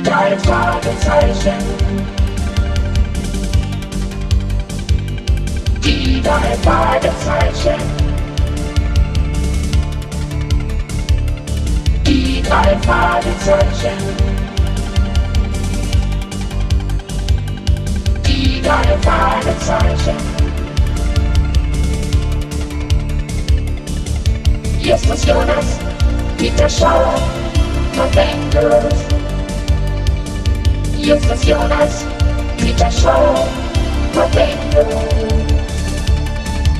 Die drei Fragezeichen. Die drei Fragezeichen. Die drei Fragezeichen. Die drei Fragezeichen. Justus Jonas, Peter Schauer, von Bengals. Justus Jonas, Peter Schauer, von Bengals.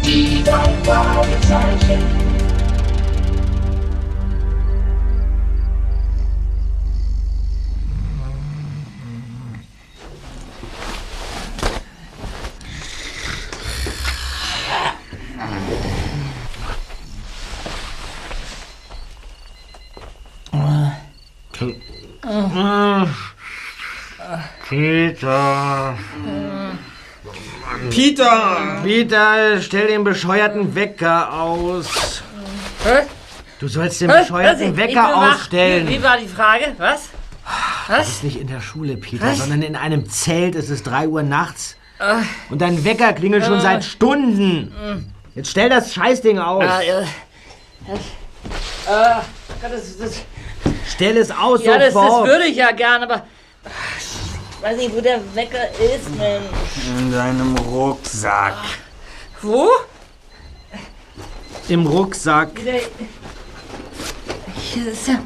Die drei Fragezeichen. Peter. Peter! Peter, stell den bescheuerten Wecker aus. Hä? Du sollst den Hä? bescheuerten? Ich- Wecker bin wach. ausstellen. Wie, wie war die Frage? Was? Das Was? ist nicht in der Schule, Peter, Was? sondern in einem Zelt. Es ist 3 Uhr nachts. Äh. Und dein Wecker klingelt schon seit Stunden. Jetzt stell das Scheißding aus. Ah, ja. Ah, das, das, Stell es aus ja, das, das sofort. würde ich ja gern, aber weiß nicht, wo der Wecker ist, Mensch. In deinem Rucksack. Wo? Im Rucksack. Hier ist ja.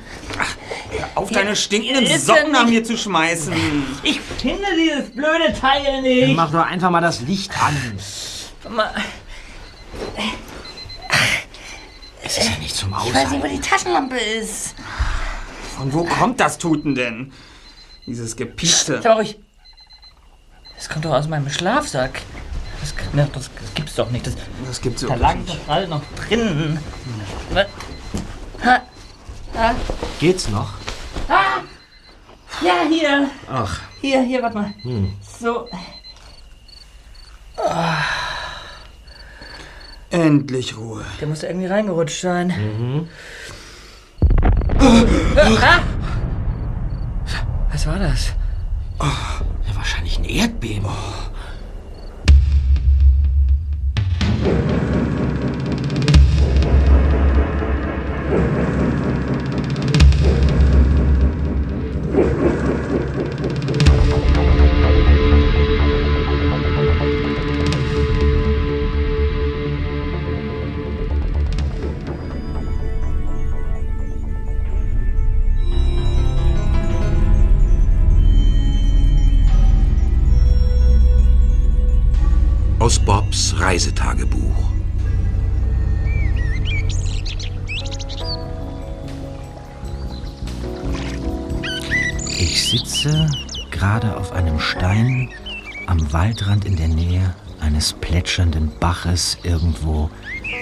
Auf deine stinkenden ist Socken an nicht- mir zu schmeißen. Ich finde dieses blöde Teil nicht. Mach doch einfach mal das Licht an. Mal, Es ist ja nicht zum Ich weiß Aushalten. nicht, wo die Taschenlampe ist. Von wo kommt das Tuten denn? Dieses Gepiepste. Sag mal ruhig. Das kommt doch aus meinem Schlafsack. Das, ne, das, das gibt's doch nicht. Das, Das gibt's da lag nicht. doch gerade noch drin. Was? Ha. Ha. Geht's noch? Ah. Ja, hier. Ach, Hier, hier, warte mal. So. Endlich Ruhe. Der muss irgendwie reingerutscht sein. Mhm. Ah. Was war das? ja, wahrscheinlich ein Erdbeben. Aus Waldrand in der Nähe eines plätschernden Baches irgendwo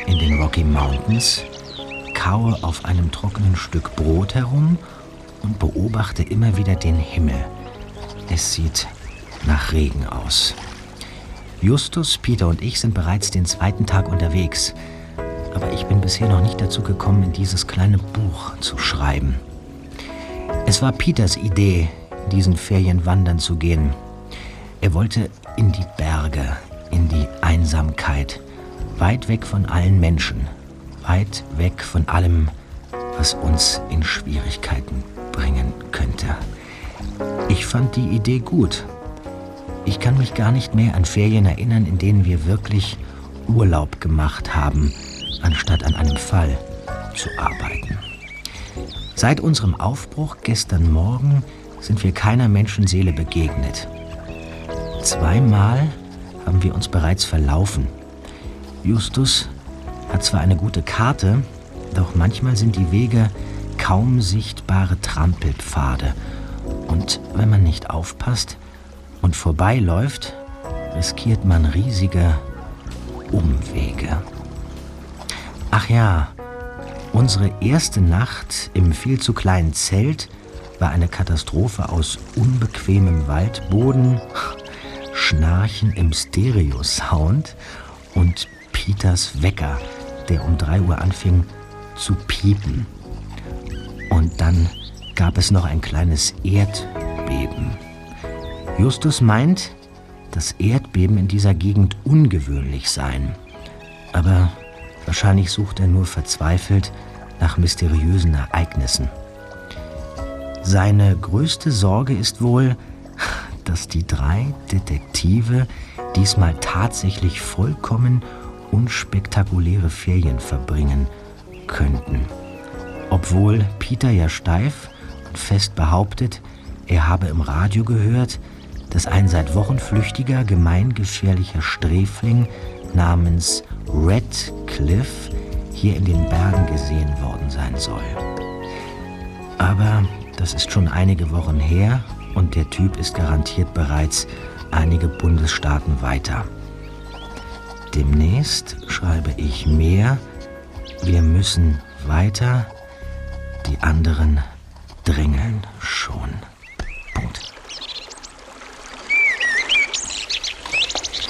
in den Rocky Mountains, kaue auf einem trockenen Stück Brot herum und beobachte immer wieder den Himmel. Es sieht nach Regen aus. Justus, Peter und ich sind bereits den zweiten Tag unterwegs, aber ich bin bisher noch nicht dazu gekommen, in dieses kleine Buch zu schreiben. Es war Peters Idee, diesen Ferien wandern zu gehen. Er wollte in die Berge, in die Einsamkeit, weit weg von allen Menschen, weit weg von allem, was uns in Schwierigkeiten bringen könnte. Ich fand die Idee gut. Ich kann mich gar nicht mehr an Ferien erinnern, in denen wir wirklich Urlaub gemacht haben, anstatt an einem Fall zu arbeiten. Seit unserem Aufbruch gestern Morgen sind wir keiner Menschenseele begegnet. Zweimal haben wir uns bereits verlaufen. Justus hat zwar eine gute Karte, doch manchmal sind die Wege kaum sichtbare Trampelpfade. Und wenn man nicht aufpasst und vorbeiläuft, riskiert man riesige Umwege. Ach ja, Unsere erste Nacht im viel zu kleinen Zelt war eine Katastrophe aus unbequemem Waldboden, Schnarchen im Stereo-Sound und Peters Wecker, der um 3 Uhr anfing zu piepen. Und dann gab es noch ein kleines Erdbeben. Justus meint, dass Erdbeben in dieser Gegend ungewöhnlich seien. Aber wahrscheinlich sucht er nur verzweifelt nach mysteriösen Ereignissen. Seine größte Sorge ist wohl, dass die drei Detektive diesmal tatsächlich vollkommen unspektakuläre Ferien verbringen könnten. Obwohl Peter ja steif und fest behauptet, er habe im Radio gehört, dass ein seit Wochen flüchtiger, gemeingefährlicher Sträfling namens Red Cliff hier in den Bergen gesehen worden sein soll. Aber das ist schon einige Wochen her und der Typ ist garantiert bereits einige Bundesstaaten weiter. Demnächst schreibe ich mehr. Wir müssen weiter. Die anderen drängeln schon. Punkt.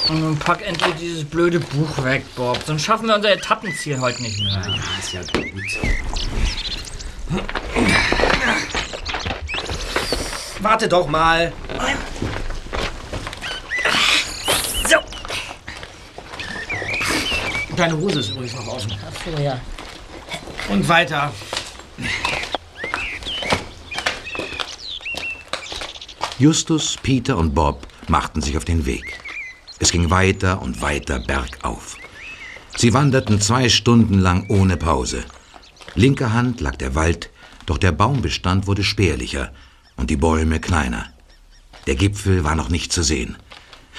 Und nun pack endlich dieses blöde Buch weg, Bob. Sonst schaffen wir unser Etappenziel heute nicht mehr. Ist ja gut. Warte doch mal. So. Deine Hose ist übrigens noch außen. Ach so, ja. Und weiter. Justus, Peter und Bob machten sich auf den Weg. Es ging weiter und weiter bergauf. Sie wanderten zwei Stunden lang ohne Pause. Linker Hand lag der Wald, doch der Baumbestand wurde spärlicher und die Bäume kleiner. Der Gipfel war noch nicht zu sehen.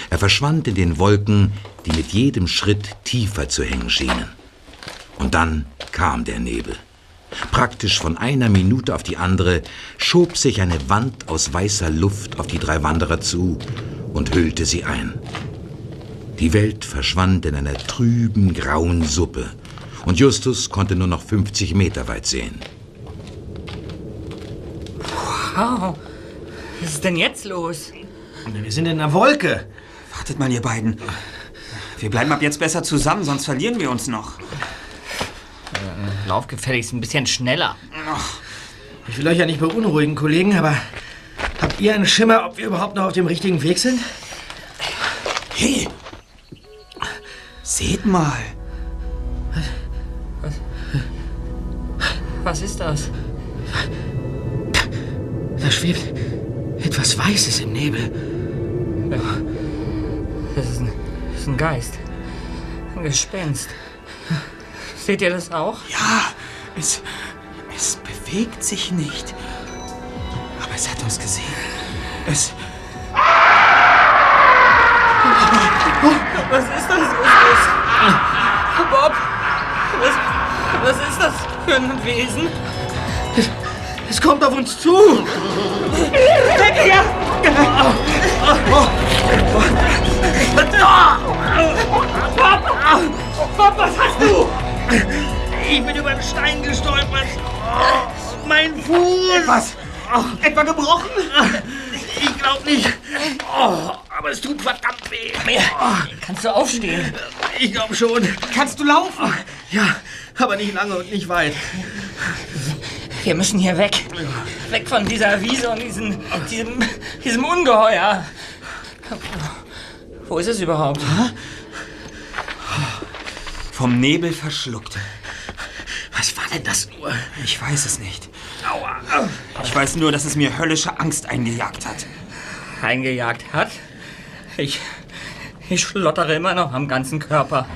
Er verschwand in den Wolken, die mit jedem Schritt tiefer zu hängen schienen. Und dann kam der Nebel. Praktisch von einer Minute auf die andere schob sich eine Wand aus weißer Luft auf die drei Wanderer zu und hüllte sie ein. Die Welt verschwand in einer trüben, grauen Suppe, und Justus konnte nur noch 50 Meter weit sehen. Wow. Was ist denn jetzt los? Wir sind in einer Wolke. Wartet mal, ihr beiden. Wir bleiben ab jetzt besser zusammen, sonst verlieren wir uns noch. Lauf gefälligst ein bisschen schneller. Ich will euch ja nicht beunruhigen, Kollegen, aber habt ihr einen Schimmer, ob wir überhaupt noch auf dem richtigen Weg sind? Hey! Seht mal! Was ist das? Schwebt etwas Weißes im Nebel. Das ist ein, das ist ein Geist. Ein Gespenst. Seht ihr das auch? Ja, es, es bewegt sich nicht. Aber es hat uns gesehen. Es. Was ist das? Justus? Bob? Was, was ist das für ein Wesen? Es kommt auf uns zu. Bob, was hast du? Ich bin über einen Stein gestolpert. Mein Fuß. Was? Etwa gebrochen? Ich glaube nicht. Aber es tut verdammt weh. Kannst du aufstehen? Ich glaube schon. Kannst du laufen? Ja, aber nicht lange und nicht weit. Wir müssen hier weg. Weg von dieser Wiese und diesen, diesem, diesem Ungeheuer. Wo ist es überhaupt? Vom Nebel verschluckt. Was war denn das nur? Ich weiß es nicht. Aua. Ich weiß nur, dass es mir höllische Angst eingejagt hat. Eingejagt hat? Ich, ich schlottere immer noch am ganzen Körper.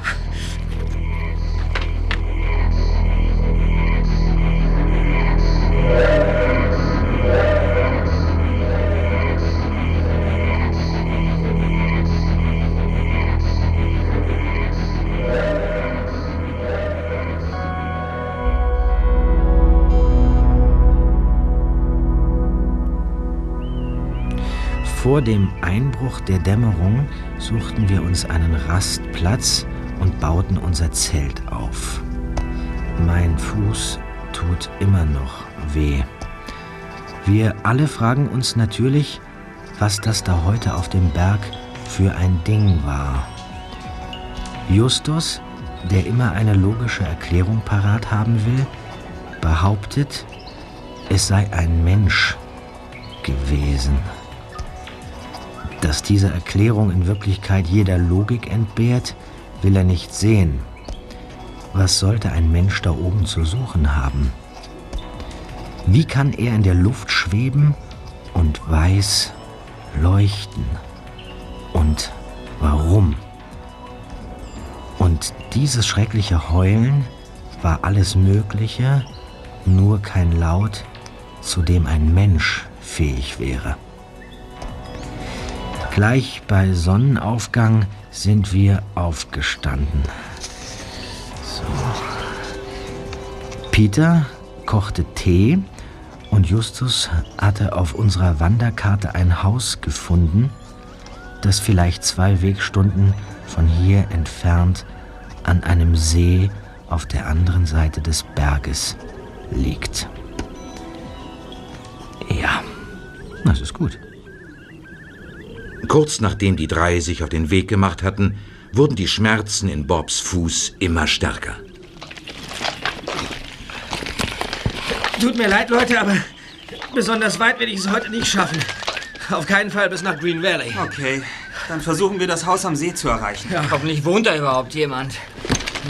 Vor dem Einbruch der Dämmerung suchten wir uns einen Rastplatz und bauten unser Zelt auf. Mein Fuß tut immer noch weh. Wir alle fragen uns natürlich, was das da heute auf dem Berg für ein Ding war. Justus, der immer eine logische Erklärung parat haben will, behauptet, es sei ein Mensch gewesen. Dass diese Erklärung in Wirklichkeit jeder Logik entbehrt, will er nicht sehen. Was sollte ein Mensch da oben zu suchen haben? Wie kann er in der Luft schweben und weiß leuchten? Und warum? Und dieses schreckliche Heulen war alles Mögliche, nur kein Laut, zu dem ein Mensch fähig wäre. Gleich bei Sonnenaufgang sind wir aufgestanden. So. Peter kochte Tee und Justus hatte auf unserer Wanderkarte ein Haus gefunden, das vielleicht zwei Wegstunden von hier entfernt an einem See auf der anderen Seite des Berges liegt. Ja, das ist gut. Kurz nachdem die drei sich auf den Weg gemacht hatten, wurden die Schmerzen in Bobs Fuß immer stärker. Tut mir leid, Leute, aber besonders weit werde ich es heute nicht schaffen. Auf keinen Fall bis nach Green Valley. Okay, dann versuchen wir das Haus am See zu erreichen. Hoffentlich wohnt da überhaupt jemand.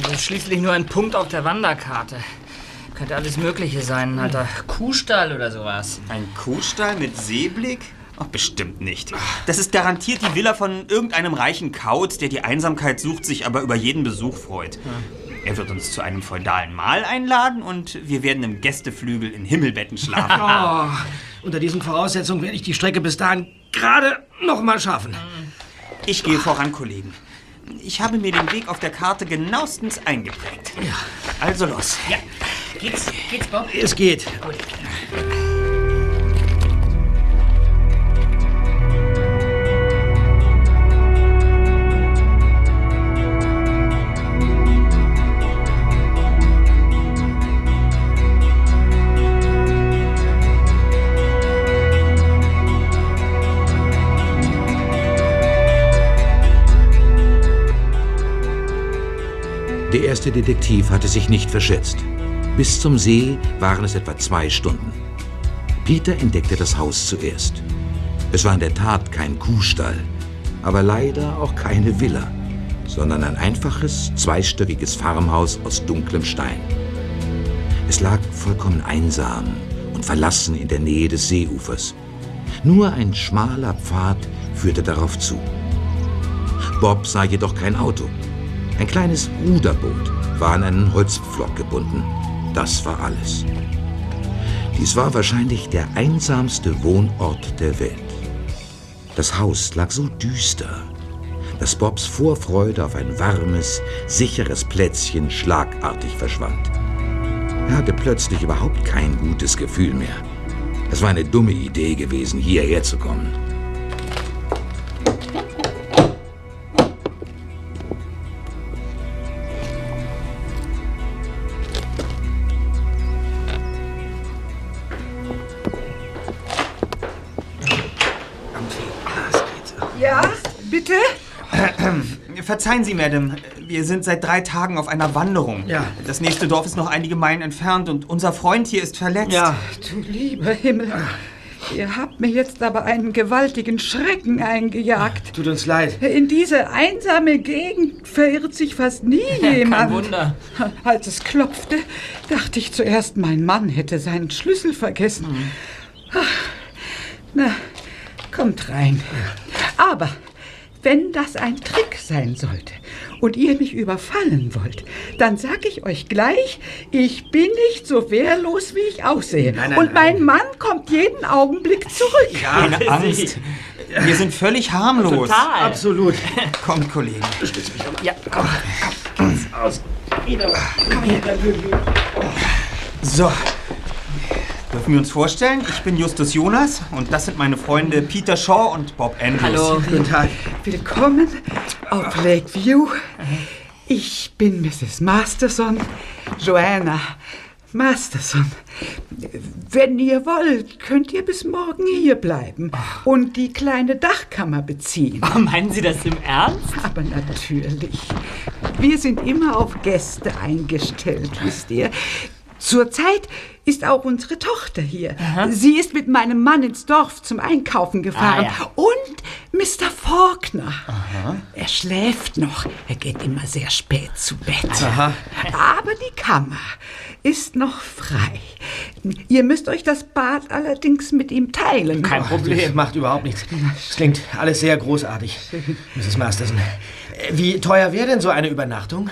Das ist schließlich nur ein Punkt auf der Wanderkarte. Könnte alles Mögliche sein. Ein alter Kuhstall oder sowas. Ein Kuhstall mit Seeblick? Ach, bestimmt nicht. Das ist garantiert die Villa von irgendeinem reichen Kaut, der die Einsamkeit sucht, sich aber über jeden Besuch freut. Er wird uns zu einem feudalen Mahl einladen und wir werden im Gästeflügel in Himmelbetten schlafen. Oh, unter diesen Voraussetzungen werde ich die Strecke bis dahin gerade noch mal schaffen. Ich gehe voran, Kollegen. Ich habe mir den Weg auf der Karte genauestens eingeprägt. Ja. Also los. Ja, geht's, geht's, Bob? Es geht. Der erste Detektiv hatte sich nicht verschätzt. Bis zum See waren es etwa zwei Stunden. Peter entdeckte das Haus zuerst. Es war in der Tat kein Kuhstall, aber leider auch keine Villa, sondern ein einfaches, zweistöckiges Farmhaus aus dunklem Stein. Es lag vollkommen einsam und verlassen in der Nähe des Seeufers. Nur ein schmaler Pfad führte darauf zu. Bob sah jedoch kein Auto. Ein kleines Ruderboot war an einen Holzpflock gebunden. Das war alles. Dies war wahrscheinlich der einsamste Wohnort der Welt. Das Haus lag so düster, dass Bobs Vorfreude auf ein warmes, sicheres Plätzchen schlagartig verschwand. Er hatte plötzlich überhaupt kein gutes Gefühl mehr. Es war eine dumme Idee gewesen, hierher zu kommen. Verzeihen Sie, Madame. Wir sind seit drei Tagen auf einer Wanderung. Ja. Das nächste Dorf ist noch einige Meilen entfernt und unser Freund hier ist verletzt. Ja, Du lieber Himmel. Ihr habt mir jetzt aber einen gewaltigen Schrecken eingejagt. tut uns leid. In diese einsame Gegend verirrt sich fast nie jemand. Kein Wunder. Als es klopfte, dachte ich zuerst, mein Mann hätte seinen Schlüssel vergessen. Ach, Na, kommt rein. Aber wenn das ein Trick sein sollte und ihr mich überfallen wollt, dann sag ich euch gleich, ich bin nicht so wehrlos, wie ich aussehe. Nein, nein, und mein nein. Mann kommt jeden Augenblick zurück. Keine Angst. Wir sind völlig harmlos. Total. Absolut. Kommt, Kollegen. Ja, komm. So. Dürfen wir uns vorstellen? Ich bin Justus Jonas und das sind meine Freunde Peter Shaw und Bob Andrews. Hallo. Guten Tag. Willkommen auf Lakeview. Ich bin Mrs. Masterson, Joanna Masterson. Wenn ihr wollt, könnt ihr bis morgen hier bleiben und die kleine Dachkammer beziehen. Oh, meinen Sie das im Ernst? Aber natürlich. Wir sind immer auf Gäste eingestellt, wisst ihr. Zurzeit ist auch unsere Tochter hier. Sie ist mit meinem Mann ins Dorf zum Einkaufen gefahren. Ah, ja. Und Mr. Faulkner. Er schläft noch. Er geht immer sehr spät zu Bett. Aha. Aber die Kammer ist noch frei. Ihr müsst euch das Bad allerdings mit ihm teilen. Kein Problem. Das macht überhaupt nichts. Es klingt alles sehr großartig, Mrs. Masterson. Wie teuer wäre denn so eine Übernachtung?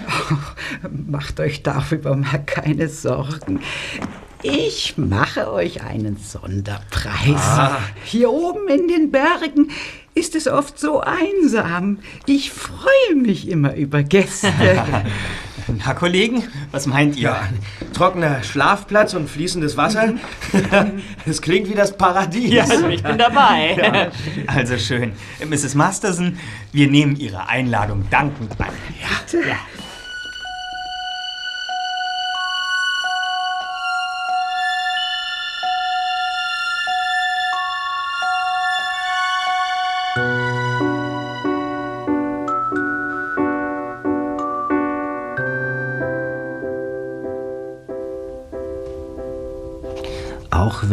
Macht euch darüber mal keine Sorgen. Ich mache euch einen Sonderpreis. Ah. Hier oben in den Bergen ist es oft so einsam. Ich freue mich immer über Gäste. Na, Kollegen, was meint ihr? Ja, trockener Schlafplatz und fließendes Wasser. Es klingt wie das Paradies. Ja, also ich bin dabei. Also schön. Mrs. Masterson, wir nehmen Ihre Einladung dankend an. Ja. Auch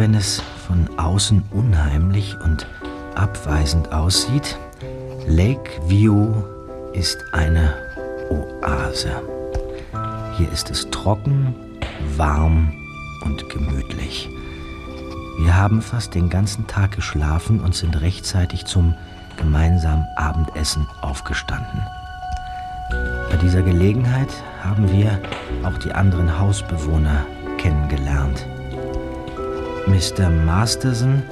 wenn es von außen unheimlich und abweisend aussieht, Lakeview ist eine Oase. Hier ist es trocken, warm und gemütlich. Wir haben fast den ganzen Tag geschlafen und sind rechtzeitig zum gemeinsamen Abendessen aufgestanden. Bei dieser Gelegenheit haben wir auch die anderen Hausbewohner kennengelernt. Mr. Masterson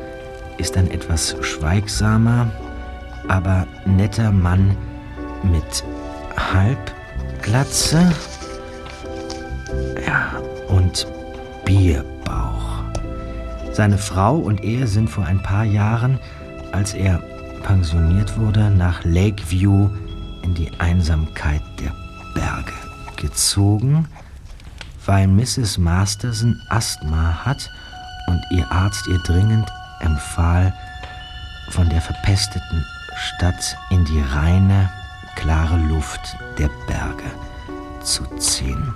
ist ein etwas schweigsamer, aber netter Mann mit Halbglatze ja, und Bierbauch. Seine Frau und er sind vor ein paar Jahren, als er pensioniert wurde, nach Lakeview in die Einsamkeit der Berge gezogen, weil Mrs. Masterson Asthma hat und ihr Arzt ihr dringend empfahl, von der verpesteten Stadt in die reine, klare Luft der Berge zu ziehen.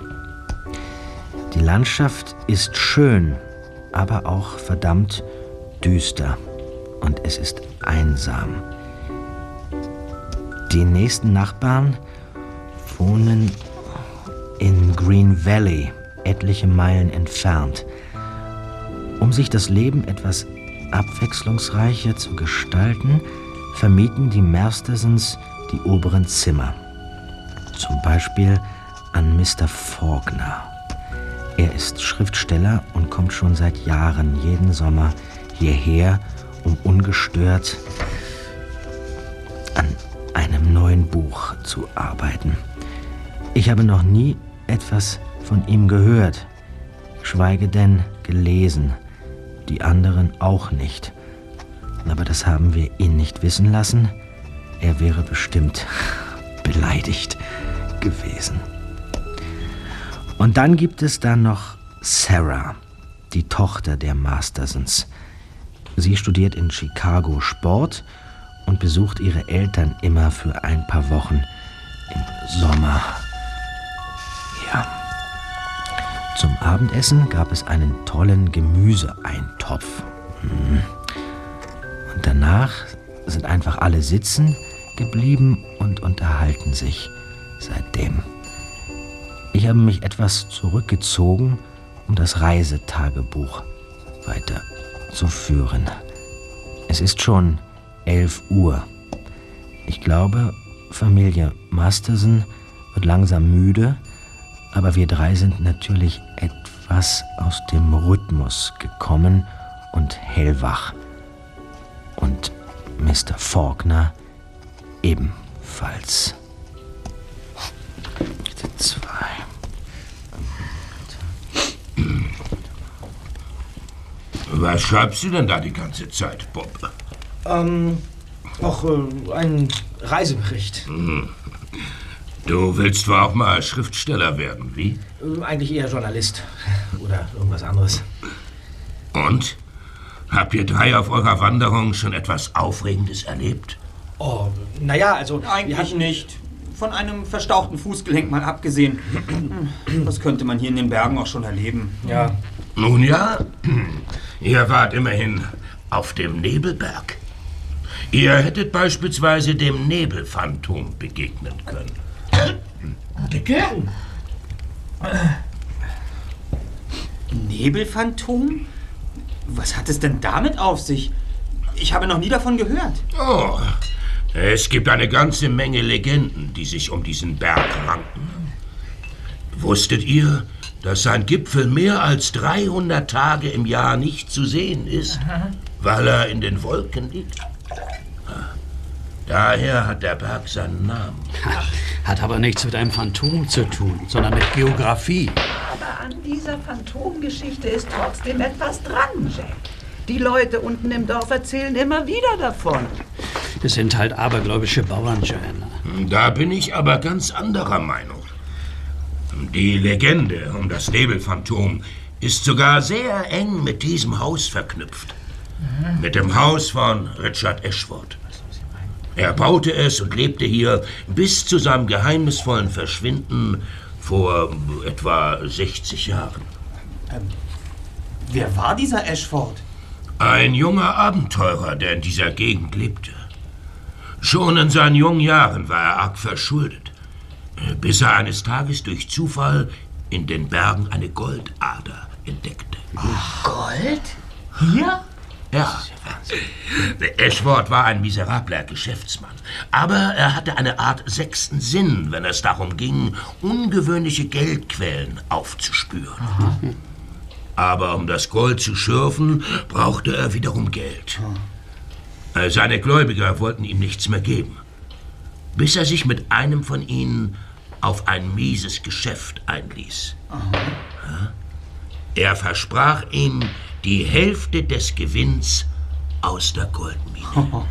Die Landschaft ist schön, aber auch verdammt düster und es ist einsam. Die nächsten Nachbarn wohnen in Green Valley, etliche Meilen entfernt. Um sich das Leben etwas abwechslungsreicher zu gestalten, vermieten die Mastersons die oberen Zimmer. Zum Beispiel an Mr. Faulkner. Er ist Schriftsteller und kommt schon seit Jahren jeden Sommer hierher, um ungestört an einem neuen Buch zu arbeiten. Ich habe noch nie etwas von ihm gehört, schweige denn gelesen, die anderen auch nicht. Aber das haben wir ihn nicht wissen lassen. Er wäre bestimmt beleidigt gewesen. Und dann gibt es da noch Sarah, die Tochter der Mastersons. Sie studiert in Chicago Sport und besucht ihre Eltern immer für ein paar Wochen im Sommer. Zum Abendessen gab es einen tollen Gemüseeintopf. Mm. Und danach sind einfach alle sitzen geblieben und unterhalten sich seitdem. Ich habe mich etwas zurückgezogen, um das Reisetagebuch weiterzuführen. Es ist schon 11 Uhr. Ich glaube, Familie Masterson wird langsam müde, aber wir drei sind natürlich etwas aus dem Rhythmus gekommen und hellwach. Und Mr. Faulkner ebenfalls. Zwei. Was schreibst du denn da die ganze Zeit, Bob? Ähm, auch äh, ein Reisebericht. Du willst zwar auch mal Schriftsteller werden, wie? Äh, eigentlich eher Journalist. Oder irgendwas anderes. Und? Habt ihr drei auf eurer Wanderung schon etwas Aufregendes erlebt? Oh, naja, also. Eigentlich hatten- nicht. von einem verstauchten Fußgelenk mal abgesehen. Das könnte man hier in den Bergen auch schon erleben. Ja. Nun ja, ihr wart immerhin auf dem Nebelberg. Ihr hättet beispielsweise dem Nebelphantom begegnen können. Dicke? Nebelphantom? Was hat es denn damit auf sich? Ich habe noch nie davon gehört. Oh, es gibt eine ganze Menge Legenden, die sich um diesen Berg ranken. Wusstet ihr, dass sein Gipfel mehr als 300 Tage im Jahr nicht zu sehen ist, weil er in den Wolken liegt? Daher hat der Berg seinen Namen. Hat aber nichts mit einem Phantom zu tun, sondern mit Geografie. Aber an dieser Phantomgeschichte ist trotzdem etwas dran, Jack. Die Leute unten im Dorf erzählen immer wieder davon. Das sind halt abergläubische Bauern, Joanna. Da bin ich aber ganz anderer Meinung. Die Legende um das Nebelphantom ist sogar sehr eng mit diesem Haus verknüpft. Mit dem Haus von Richard Ashford. Er baute es und lebte hier bis zu seinem geheimnisvollen Verschwinden vor etwa 60 Jahren. Wer war dieser Ashford? Ein junger Abenteurer, der in dieser Gegend lebte. Schon in seinen jungen Jahren war er arg verschuldet, bis er eines Tages durch Zufall in den Bergen eine Goldader entdeckte. Gold? Hier? Ja. Ashford war ein miserabler Geschäftsmann, aber er hatte eine Art sechsten Sinn, wenn es darum ging, ungewöhnliche Geldquellen aufzuspüren. Aber um das Gold zu schürfen, brauchte er wiederum Geld. Seine Gläubiger wollten ihm nichts mehr geben, bis er sich mit einem von ihnen auf ein mieses Geschäft einließ. Ja? Er versprach ihm die Hälfte des Gewinns aus der Goldmine.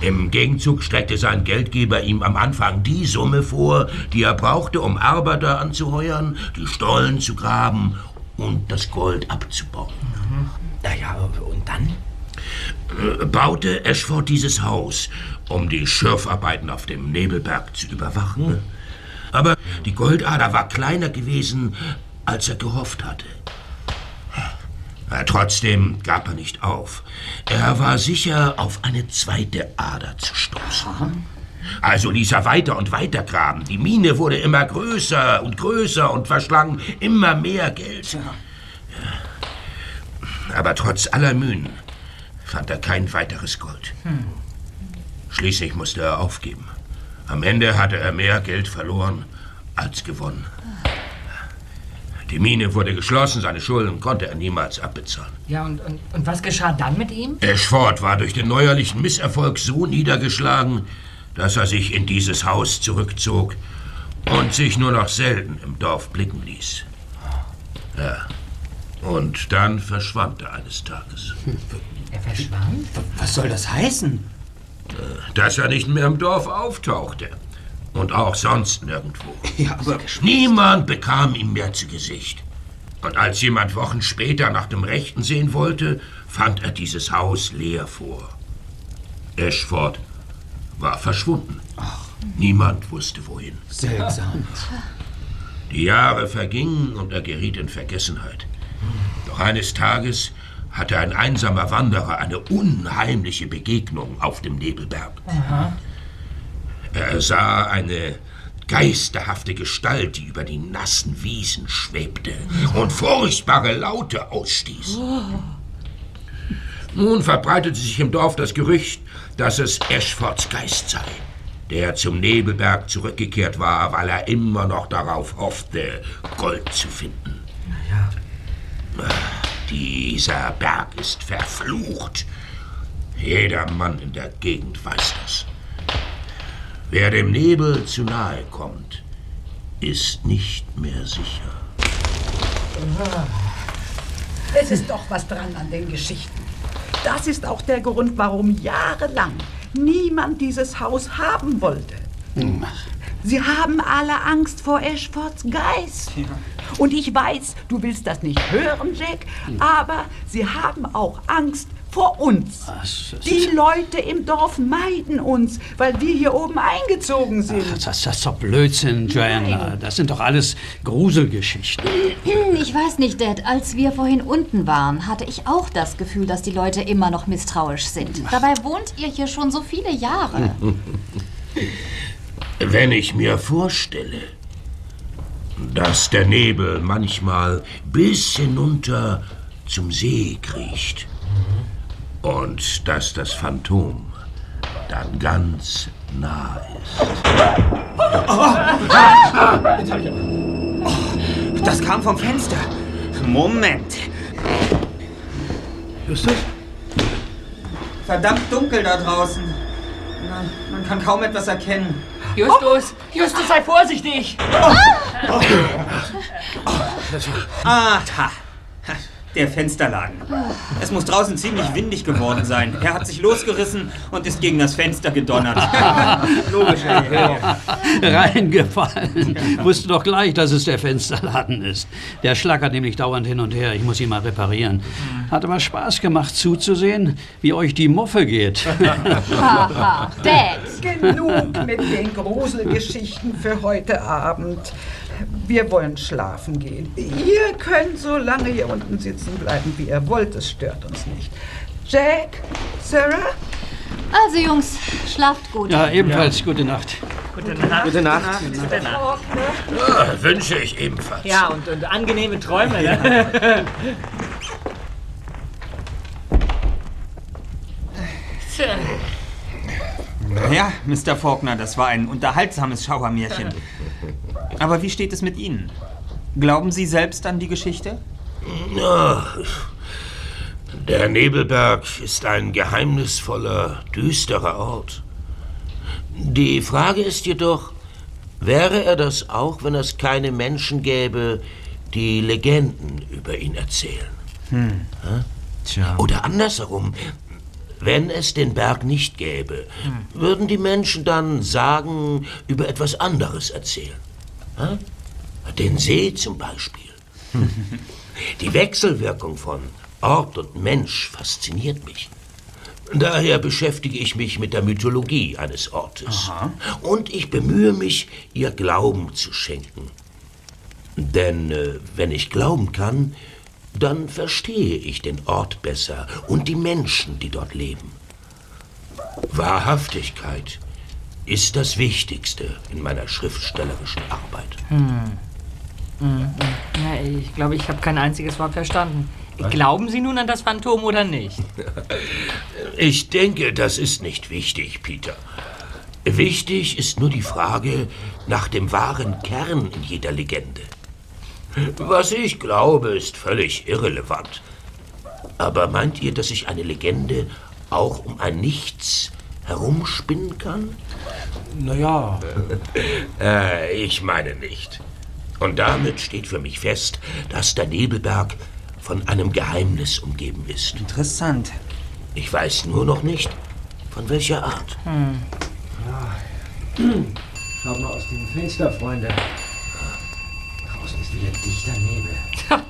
Im Gegenzug streckte sein Geldgeber ihm am Anfang die Summe vor, die er brauchte, um Arbeiter anzuheuern, die Stollen zu graben und das Gold abzubauen. Naja, und dann? Äh, Baute Ashford dieses Haus, um die Schürfarbeiten auf dem Nebelberg zu überwachen. Aber die Goldader war kleiner gewesen, als er gehofft hatte. Trotzdem gab er nicht auf. Er war sicher, auf eine zweite Ader zu stoßen. Also ließ er weiter und weiter graben. Die Mine wurde immer größer und größer und verschlang immer mehr Geld. Ja. Aber trotz aller Mühen fand er kein weiteres Gold. Schließlich musste er aufgeben. Am Ende hatte er mehr Geld verloren als gewonnen. Die Mine wurde geschlossen, seine Schulden konnte er niemals abbezahlen. Ja, und, und, und was geschah dann mit ihm? Ashford war durch den neuerlichen Misserfolg so niedergeschlagen, dass er sich in dieses Haus zurückzog und sich nur noch selten im Dorf blicken ließ. Ja. Und dann verschwand er eines Tages. Er verschwand? Was soll das heißen? Dass er nicht mehr im Dorf auftauchte. Und auch sonst nirgendwo. Ja, aber Niemand bekam ihm mehr zu Gesicht. Und als jemand Wochen später nach dem Rechten sehen wollte, fand er dieses Haus leer vor. Ashford war verschwunden. Niemand wusste wohin. seltsam. Die Jahre vergingen und er geriet in Vergessenheit. Doch eines Tages hatte ein einsamer Wanderer eine unheimliche Begegnung auf dem Nebelberg. Er sah eine geisterhafte Gestalt, die über die nassen Wiesen schwebte und furchtbare Laute ausstieß. Nun verbreitete sich im Dorf das Gerücht, dass es Ashfords Geist sei, der zum Nebelberg zurückgekehrt war, weil er immer noch darauf hoffte, Gold zu finden. Dieser Berg ist verflucht. Jeder Mann in der Gegend weiß das. Wer dem Nebel zu nahe kommt, ist nicht mehr sicher. Es ist doch was dran an den Geschichten. Das ist auch der Grund, warum jahrelang niemand dieses Haus haben wollte. Sie haben alle Angst vor Ashfords Geist. Und ich weiß, du willst das nicht hören, Jack, aber sie haben auch Angst vor uns. Was? Die Leute im Dorf meiden uns, weil wir hier oben eingezogen sind. Das, das ist doch Blödsinn, Joanna. Das sind doch alles Gruselgeschichten. Ich weiß nicht, Dad. Als wir vorhin unten waren, hatte ich auch das Gefühl, dass die Leute immer noch misstrauisch sind. Dabei wohnt ihr hier schon so viele Jahre. Wenn ich mir vorstelle, dass der Nebel manchmal bis hinunter zum See kriecht und dass das Phantom dann ganz nah ist. Das kam vom Fenster. Moment. Justus? Verdammt dunkel da draußen. Man kann kaum etwas erkennen. Justus, Justus, sei vorsichtig! Ah, da. Der Fensterladen. Es muss draußen ziemlich windig geworden sein. Er hat sich losgerissen und ist gegen das Fenster gedonnert. Logische Erklärung. Reingefallen. Wusste doch gleich, dass es der Fensterladen ist. Der schlackert nämlich dauernd hin und her. Ich muss ihn mal reparieren. Hat aber Spaß gemacht zuzusehen, wie euch die Muffe geht. Haha, Dad. Genug mit den Gruselgeschichten für heute Abend. Wir wollen schlafen gehen. Ihr könnt so lange hier unten sitzen bleiben, wie ihr wollt. Es stört uns nicht. Jack, Sarah, Also, Jungs, schlaft gut. Ja, ebenfalls gute Nacht. Gute Nacht. Gute Nacht. Gute Nacht. Ja, wünsche ich ebenfalls. Ja, und, und angenehme Träume. Ne? Tja, Ja, Mr. Faulkner, das war ein unterhaltsames Schauermärchen. Aber wie steht es mit Ihnen? Glauben Sie selbst an die Geschichte? Ja, der Nebelberg ist ein geheimnisvoller, düsterer Ort. Die Frage ist jedoch, wäre er das auch, wenn es keine Menschen gäbe, die Legenden über ihn erzählen? Tja. Oder andersherum, wenn es den Berg nicht gäbe, würden die Menschen dann Sagen über etwas anderes erzählen? Den See zum Beispiel. Die Wechselwirkung von Ort und Mensch fasziniert mich. Daher beschäftige ich mich mit der Mythologie eines Ortes. Und ich bemühe mich, ihr Glauben zu schenken. Denn äh, wenn ich glauben kann, dann verstehe ich den Ort besser und die Menschen, die dort leben. Wahrhaftigkeit ist das Wichtigste in meiner schriftstellerischen Arbeit. ja, ich glaube, ich habe kein einziges Wort verstanden. Glauben Sie nun an das Phantom oder nicht? Ich denke, das ist nicht wichtig, Peter. Wichtig ist nur die Frage nach dem wahren Kern in jeder Legende. Was ich glaube, ist völlig irrelevant. Aber meint ihr, dass sich eine Legende auch um ein Nichts herumspinnen kann? Naja, Äh, ich meine nicht. Und damit steht für mich fest, dass der Nebelberg von einem Geheimnis umgeben ist. Interessant. Ich weiß nur noch nicht, von welcher Art. schaut mal aus dem Fenster, Freunde. Draußen ist wieder dichter Nebel.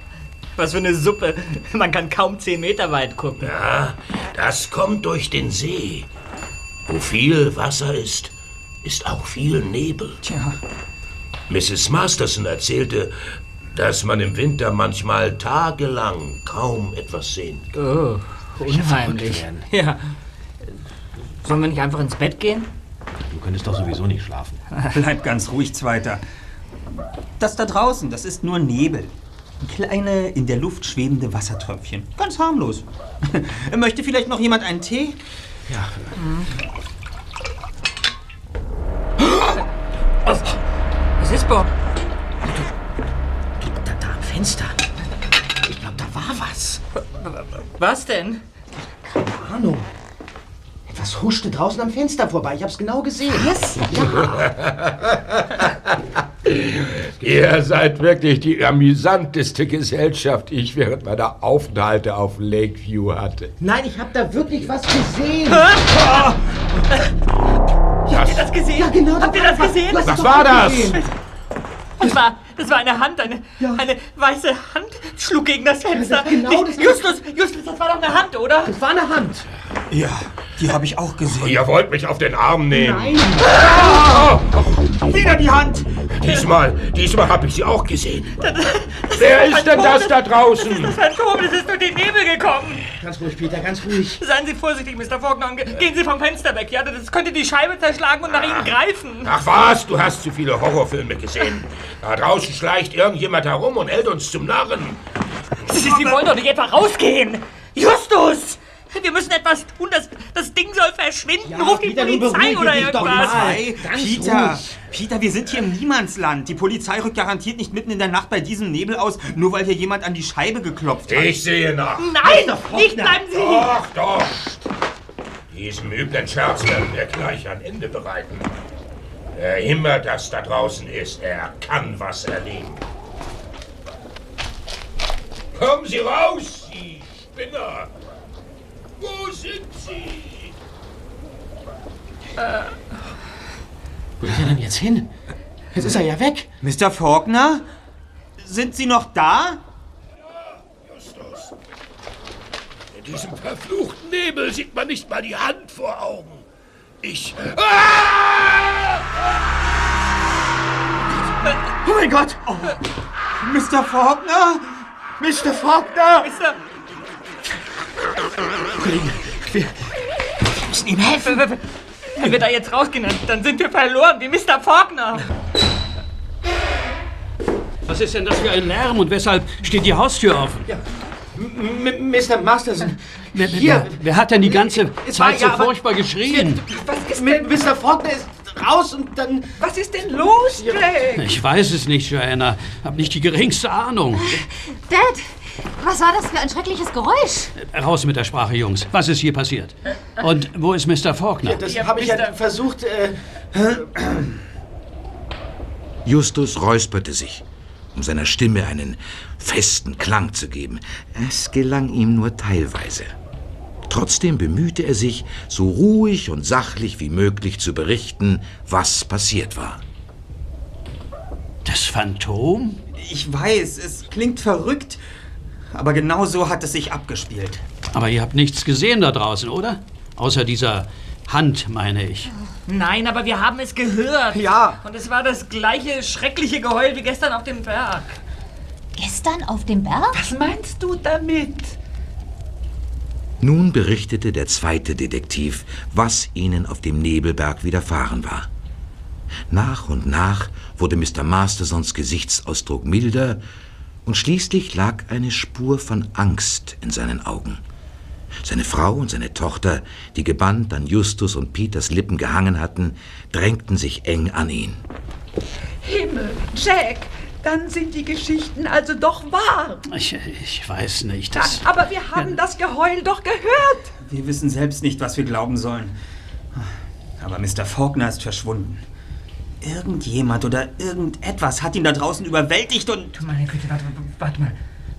Was für eine Suppe. Man kann kaum 10 Meter weit gucken. Ja, das kommt durch den See. Wo viel Wasser ist, ist auch viel Nebel. Tja. Mrs. Masterson erzählte, dass man im Winter manchmal tagelang kaum etwas sehen kann. Oh, unheimlich. Ja. Sollen wir nicht einfach ins Bett gehen? Du könntest doch sowieso nicht schlafen. Bleib ganz ruhig, Zweiter. Das da draußen, das ist nur Nebel. Kleine, in der Luft schwebende Wassertröpfchen. Ganz harmlos. Möchte vielleicht noch jemand einen Tee? Was ist, Bob? Du, da, da am Fenster. Ich glaube, da war was. Was denn? Ahnung. Was huschte draußen am Fenster vorbei? Ich hab's genau gesehen. Was? Ihr seid wirklich die amüsanteste Gesellschaft, die ich während meiner Aufenthalte auf Lakeview hatte. Nein, ich hab da wirklich was gesehen. Was, Habt ihr das gesehen? Ja, genau. Habt ihr das gesehen? Was es war das? gesehen. Das war, das war eine Hand, eine, eine weiße Hand schlug gegen das Fenster. das- genau Nicht- das- Justus, Justus, das war doch eine Hand, oder? Das war eine Hand. Ja, die habe ich auch gesehen. Ihr wollt mich auf den Arm nehmen. Nein. Wieder die Hand! Diesmal, diesmal habe ich sie auch gesehen. Wer ist denn das da draußen? Das Phantom, das ist durch den Nebel gekommen. Ganz ruhig, Peter, ganz ruhig. Seien Sie vorsichtig, Mr. Faulkner. Gehen Sie vom Fenster weg, ja? Das könnte die Scheibe zerschlagen und nach Ihnen greifen. Ach was, du hast zu viele Horrorfilme gesehen. Da draußen schleicht irgendjemand herum und hält uns zum Narren. Sie, Sie wollen doch nicht etwa rausgehen. Justus! Wir müssen etwas tun. Das, das Ding soll verschwinden. Ja, Ruf die Peter, Polizei oder dich doch irgendwas. mal. Hey, Ganz Peter, ruhig. Peter, wir sind hier im Niemandsland. Die Polizei rückt garantiert nicht mitten in der Nacht bei diesem Nebel aus, nur weil hier jemand an die Scheibe geklopft hat. Ich sehe nach. Nein, nicht bleiben Sie! Doch, doch. Diesem üblen Scherz werden wir gleich ein Ende bereiten. Wer immer das da draußen ist, er kann was erleben. Kommen Sie raus, Sie Spinner! Wo sind Sie? Wo ist er denn jetzt hin? Jetzt ist er ja weg. Mr. Faulkner? Sind Sie noch da? Justus. In diesem verfluchten Nebel sieht man nicht mal die Hand vor Augen. Ich. Ah! Oh mein Gott. Mr. Faulkner? Mr. Faulkner. Mr. Kollegen, wir müssen ihm helfen. Wenn wenn wir da jetzt rausgehen, dann, dann sind wir verloren, wie Mr. Faulkner. Was ist denn das für ein Lärm und weshalb steht die Haustür offen? M Mr. Masterson. Wer, Hier. wer, wer hat denn die ganze Es war Zeit so ja, aber- furchtbar geschrien? Was ist denn, Mr. Faulkner ist raus und dann... was ist denn los, Jack? Ich weiß es nicht, Joanna. Hab nicht die geringste Ahnung. Dad, was war das für ein schreckliches Geräusch? Raus mit der Sprache, Jungs. Was ist hier passiert? Und wo ist Mr. Faulkner? Das Ja, habe ich ja versucht... Äh, Justus räusperte sich, um seiner Stimme einen festen Klang zu geben. Es gelang ihm nur teilweise. Trotzdem bemühte er sich, so ruhig und sachlich wie möglich zu berichten, was passiert war. Das Phantom? Ich weiß, es klingt verrückt, aber genau so hat es sich abgespielt. Aber ihr habt nichts gesehen da draußen, oder? Außer dieser Hand, meine ich. Nein, aber wir haben es gehört. Ja. Und es war das gleiche schreckliche Geheul wie gestern auf dem Berg. Gestern auf dem Berg? Was meinst du damit? Nun berichtete der zweite Detektiv, was ihnen auf dem Nebelberg widerfahren war. Nach und nach wurde Mr. Mastersons Gesichtsausdruck milder und schließlich lag eine Spur von Angst in seinen Augen. Seine Frau und seine Tochter, die gebannt an Justus und Peters Lippen gehangen hatten, drängten sich eng an ihn. Himmel, Jack, dann sind die Geschichten also doch wahr. Ich, ich weiß nicht. Das, Aber wir haben das Geheul doch gehört. Wir wissen selbst nicht, was wir glauben sollen. Aber Mr. Faulkner ist verschwunden. Irgendjemand oder irgendetwas hat ihn da draußen überwältigt und... Du meine Güte, warte, warte mal.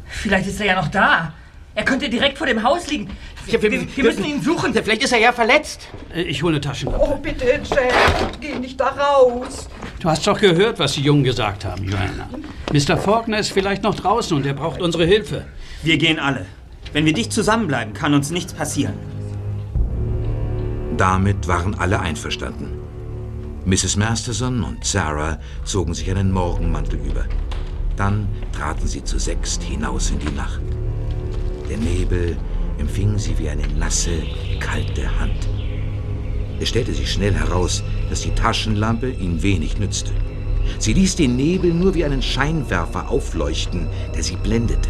Vielleicht ist er ja noch da. Er könnte direkt vor dem Haus liegen. Wir, wir, wir müssen ihn suchen. Vielleicht ist er ja verletzt. Äh, ich hole eine Taschenlampe. Oh, bitte, Jack, geh nicht da raus. Du hast doch gehört, was die Jungen gesagt haben, Joanna. Mr. Faulkner ist vielleicht noch draußen und er braucht unsere Hilfe. Wir gehen alle. Wenn wir dicht zusammenbleiben, kann uns nichts passieren. Damit waren alle einverstanden. Mrs. Masterson und Sarah zogen sich einen Morgenmantel über. Dann traten sie zu sechst hinaus in die Nacht. Der Nebel empfing sie wie eine nasse, kalte Hand. Es stellte sich schnell heraus, dass die Taschenlampe ihnen wenig nützte. Sie ließ den Nebel nur wie einen Scheinwerfer aufleuchten, der sie blendete.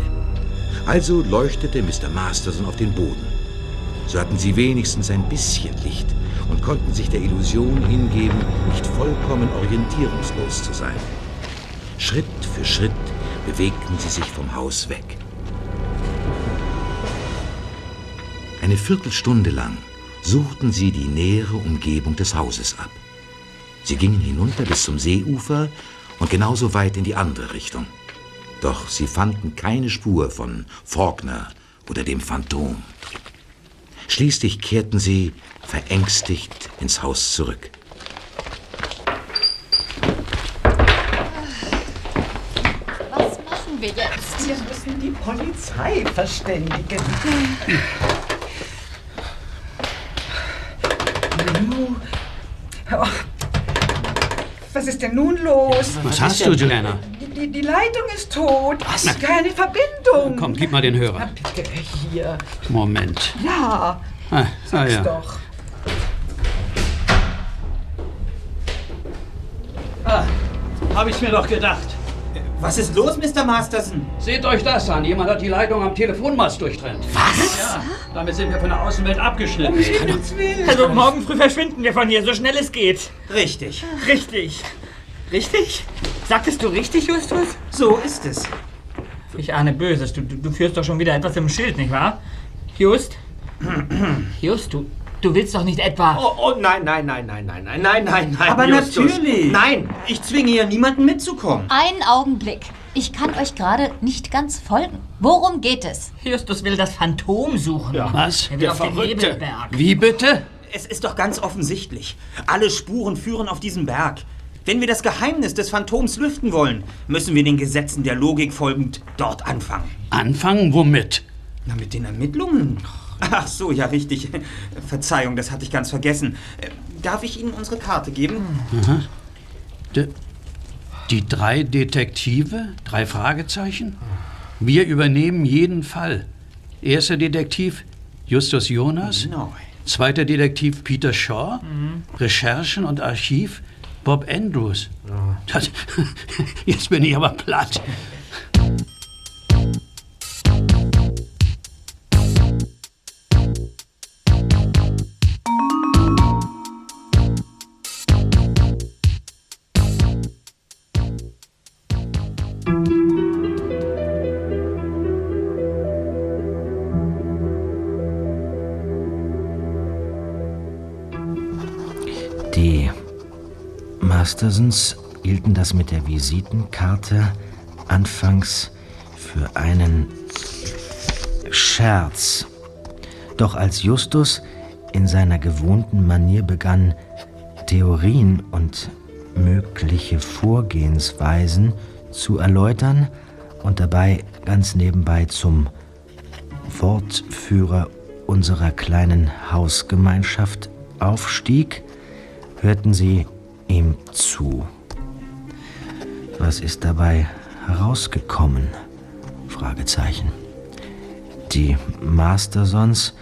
Also leuchtete Mr. Masterson auf den Boden. So hatten sie wenigstens ein bisschen Licht und konnten sich der Illusion hingeben, nicht vollkommen orientierungslos zu sein. Schritt für Schritt bewegten sie sich vom Haus weg. Eine Viertelstunde lang suchten sie die nähere Umgebung des Hauses ab. Sie gingen hinunter bis zum Seeufer und genauso weit in die andere Richtung. Doch sie fanden keine Spur von Faulkner oder dem Phantom. Schließlich kehrten sie verängstigt ins Haus zurück. Polizei verständigen. Oh. Was ist denn nun los? Was hast du, Joanna? Die, die, die Leitung ist tot. Was? Keine Verbindung. Komm, gib mal den Hörer. Na bitte, hier. Moment. Ja, Ah, ah sag's ja. doch. Ah, hab ich's mir doch gedacht. Was ist los, Mr. Masterson? Seht euch das an. Jemand hat die Leitung am Telefonmast durchtrennt. Was? Ja, damit sind wir von der Außenwelt abgeschnitten. Also morgen früh verschwinden wir von hier, so schnell es geht. Richtig. Richtig. Richtig? Sagtest du richtig, Justus? So ist es. Ich ahne Böses. Du, du, du führst doch schon wieder etwas im Schild, nicht wahr? Just? Just, du, du willst doch nicht etwa... Oh, oh, nein, nein, nein, nein, nein, nein, nein, nein, nein. Aber Justus. natürlich. Nein. Ich zwinge hier niemanden mitzukommen. Einen Augenblick. Ich kann euch gerade nicht ganz folgen. Worum geht es? Justus will das Phantom suchen. Was? Er will Der auf den Verrückte. Nebelberg. Wie bitte? Es ist doch ganz offensichtlich. Alle Spuren führen auf diesen Berg. Wenn wir das Geheimnis des Phantoms lüften wollen, müssen wir den Gesetzen der Logik folgend dort anfangen. Anfangen womit? Na, mit den Ermittlungen. Ach so, ja, richtig. Verzeihung, das hatte ich ganz vergessen. Äh, Darf ich Ihnen unsere Karte geben? De, die drei Detektive? Drei Fragezeichen? Wir übernehmen jeden Fall. Erster Detektiv Justus Jonas. Genau. Zweiter Detektiv Peter Shaw. Recherchen und Archiv Bob Andrews. Das, jetzt bin ich aber platt. Mastersons hielten das mit der Visitenkarte anfangs für einen Scherz. Doch als Justus in seiner gewohnten Manier begann, Theorien und mögliche Vorgehensweisen zu erläutern und dabei ganz nebenbei zum Wortführer unserer kleinen Hausgemeinschaft aufstieg, hörten sie ihm zu. Was ist dabei herausgekommen? Fragezeichen. Die Mastersons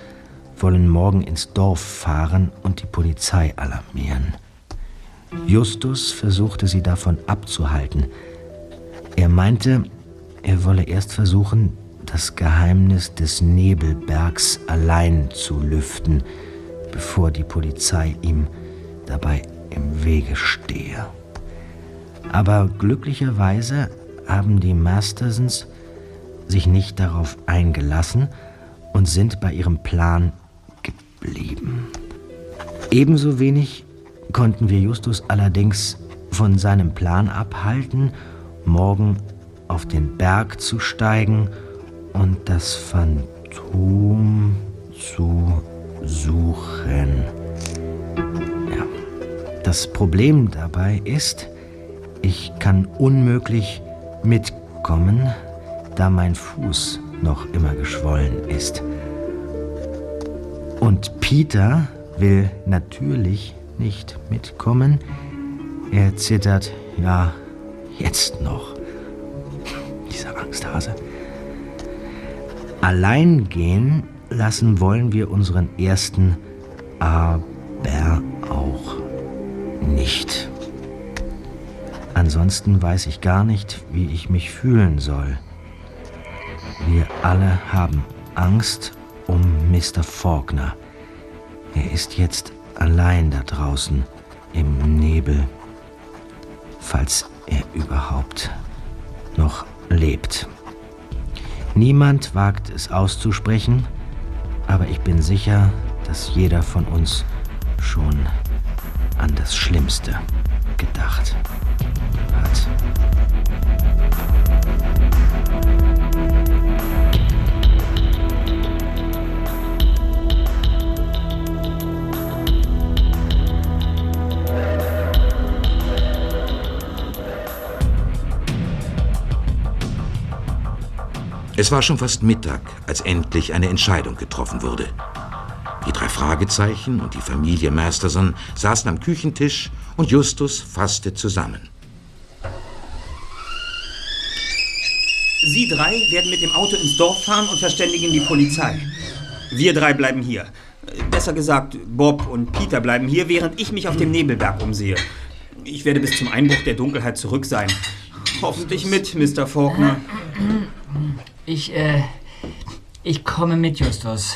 wollen morgen ins Dorf fahren und die Polizei alarmieren. Justus versuchte sie davon abzuhalten. Er meinte, er wolle erst versuchen, das Geheimnis des Nebelbergs allein zu lüften, bevor die Polizei ihm dabei im Wege stehe. Aber glücklicherweise haben die Mastersons sich nicht darauf eingelassen und sind bei ihrem Plan geblieben. Ebenso wenig konnten wir Justus allerdings von seinem Plan abhalten, morgen auf den Berg zu steigen und das Phantom zu suchen. Das Problem dabei ist, ich kann unmöglich mitkommen, da mein Fuß noch immer geschwollen ist. Und Peter will natürlich nicht mitkommen. Er zittert, ja, jetzt noch. Dieser Angsthase. Allein gehen lassen wollen wir unseren ersten, aber nicht. Ansonsten weiß ich gar nicht, wie ich mich fühlen soll. Wir alle haben Angst um Mr. Faulkner. Er ist jetzt allein da draußen im Nebel, falls er überhaupt noch lebt. Niemand wagt es auszusprechen, aber ich bin sicher, dass jeder von uns schon an das Schlimmste gedacht hat. Es war schon fast Mittag, als endlich eine Entscheidung getroffen wurde. Die drei Fragezeichen und die Familie Masterson saßen am Küchentisch und Justus fasste zusammen. Sie drei werden mit dem Auto ins Dorf fahren und verständigen die Polizei. Wir drei bleiben hier. Besser gesagt, Bob und Peter bleiben hier, während ich mich auf dem Nebelberg umsehe. Ich werde bis zum Einbruch der Dunkelheit zurück sein. Hoffentlich mit, Mr. Faulkner. Ich, äh, ich komme mit, Justus.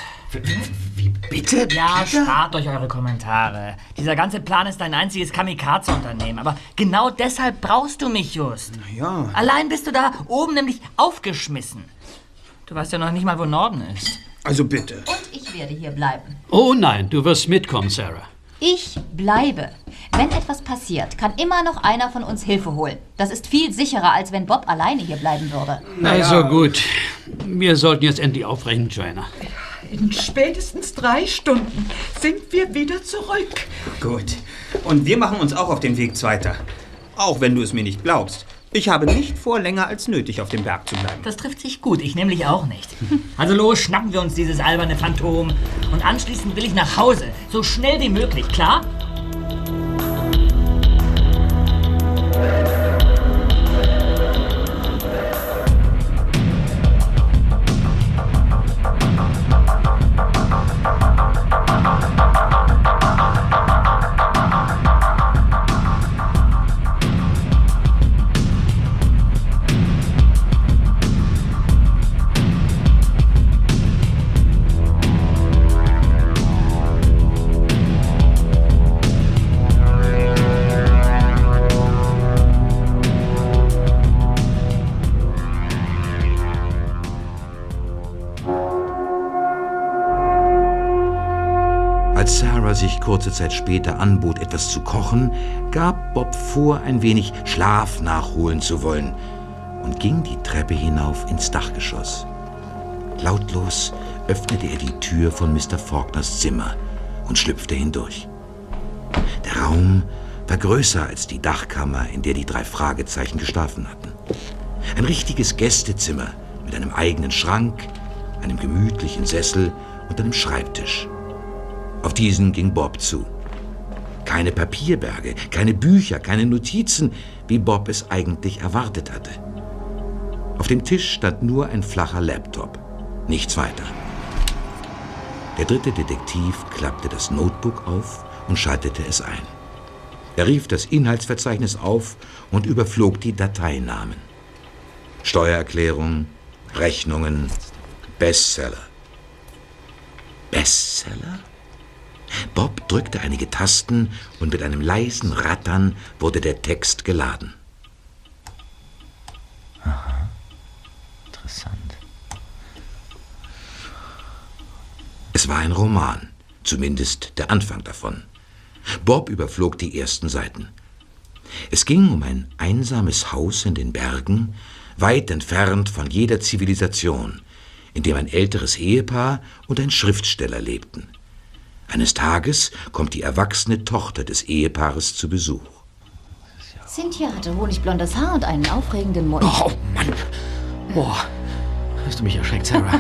Wie bitte? Ja, spart euch eure Kommentare. Dieser ganze Plan ist ein einziges Kamikaze-Unternehmen. Aber genau deshalb brauchst du mich, Just. Ja. Allein bist du da oben nämlich aufgeschmissen. Du weißt ja noch nicht mal, wo Norden ist. Also bitte. Und ich werde hier bleiben. Oh nein, du wirst mitkommen, Sarah. Ich bleibe. Wenn etwas passiert, kann immer noch einer von uns Hilfe holen. Das ist viel sicherer, als wenn Bob alleine hier bleiben würde. Also gut. Wir sollten jetzt endlich aufbrechen, Joanna. In spätestens drei Stunden sind wir wieder zurück. Gut. Und wir machen uns auch auf den Weg weiter. Auch wenn du es mir nicht glaubst. Ich habe nicht vor, länger als nötig auf dem Berg zu bleiben. Das trifft sich gut, ich nämlich auch nicht. Also los, schnappen wir uns dieses alberne Phantom. Und anschließend will ich nach Hause. So schnell wie möglich, klar? Kurze Zeit später anbot, etwas zu kochen, gab Bob vor, ein wenig Schlaf nachholen zu wollen und ging die Treppe hinauf ins Dachgeschoss. Lautlos öffnete er die Tür von Mr. Faulkners Zimmer und schlüpfte hindurch. Der Raum war größer als die Dachkammer, in der die drei Fragezeichen geschlafen hatten. Ein richtiges Gästezimmer mit einem eigenen Schrank, einem gemütlichen Sessel und einem Schreibtisch. Auf diesen ging Bob zu. Keine Papierberge, keine Bücher, keine Notizen, wie Bob es eigentlich erwartet hatte. Auf dem Tisch stand nur ein flacher Laptop, nichts weiter. Der dritte Detektiv klappte das Notebook auf und schaltete es ein. Er rief das Inhaltsverzeichnis auf und überflog die Dateinamen. Steuererklärung, Rechnungen, Bestseller. Bestseller? Bob drückte einige Tasten und mit einem leisen Rattern wurde der Text geladen. Interessant. Es war ein Roman, zumindest der Anfang davon. Bob überflog die ersten Seiten. Es ging um ein einsames Haus in den Bergen, weit entfernt von jeder Zivilisation, in dem ein älteres Ehepaar und ein Schriftsteller lebten. Eines Tages kommt die erwachsene Tochter des Ehepaares zu Besuch. Cynthia hatte honigblondes Haar und einen aufregenden Mund. Oh Mann. Boah. Hast du mich erschreckt, Sarah?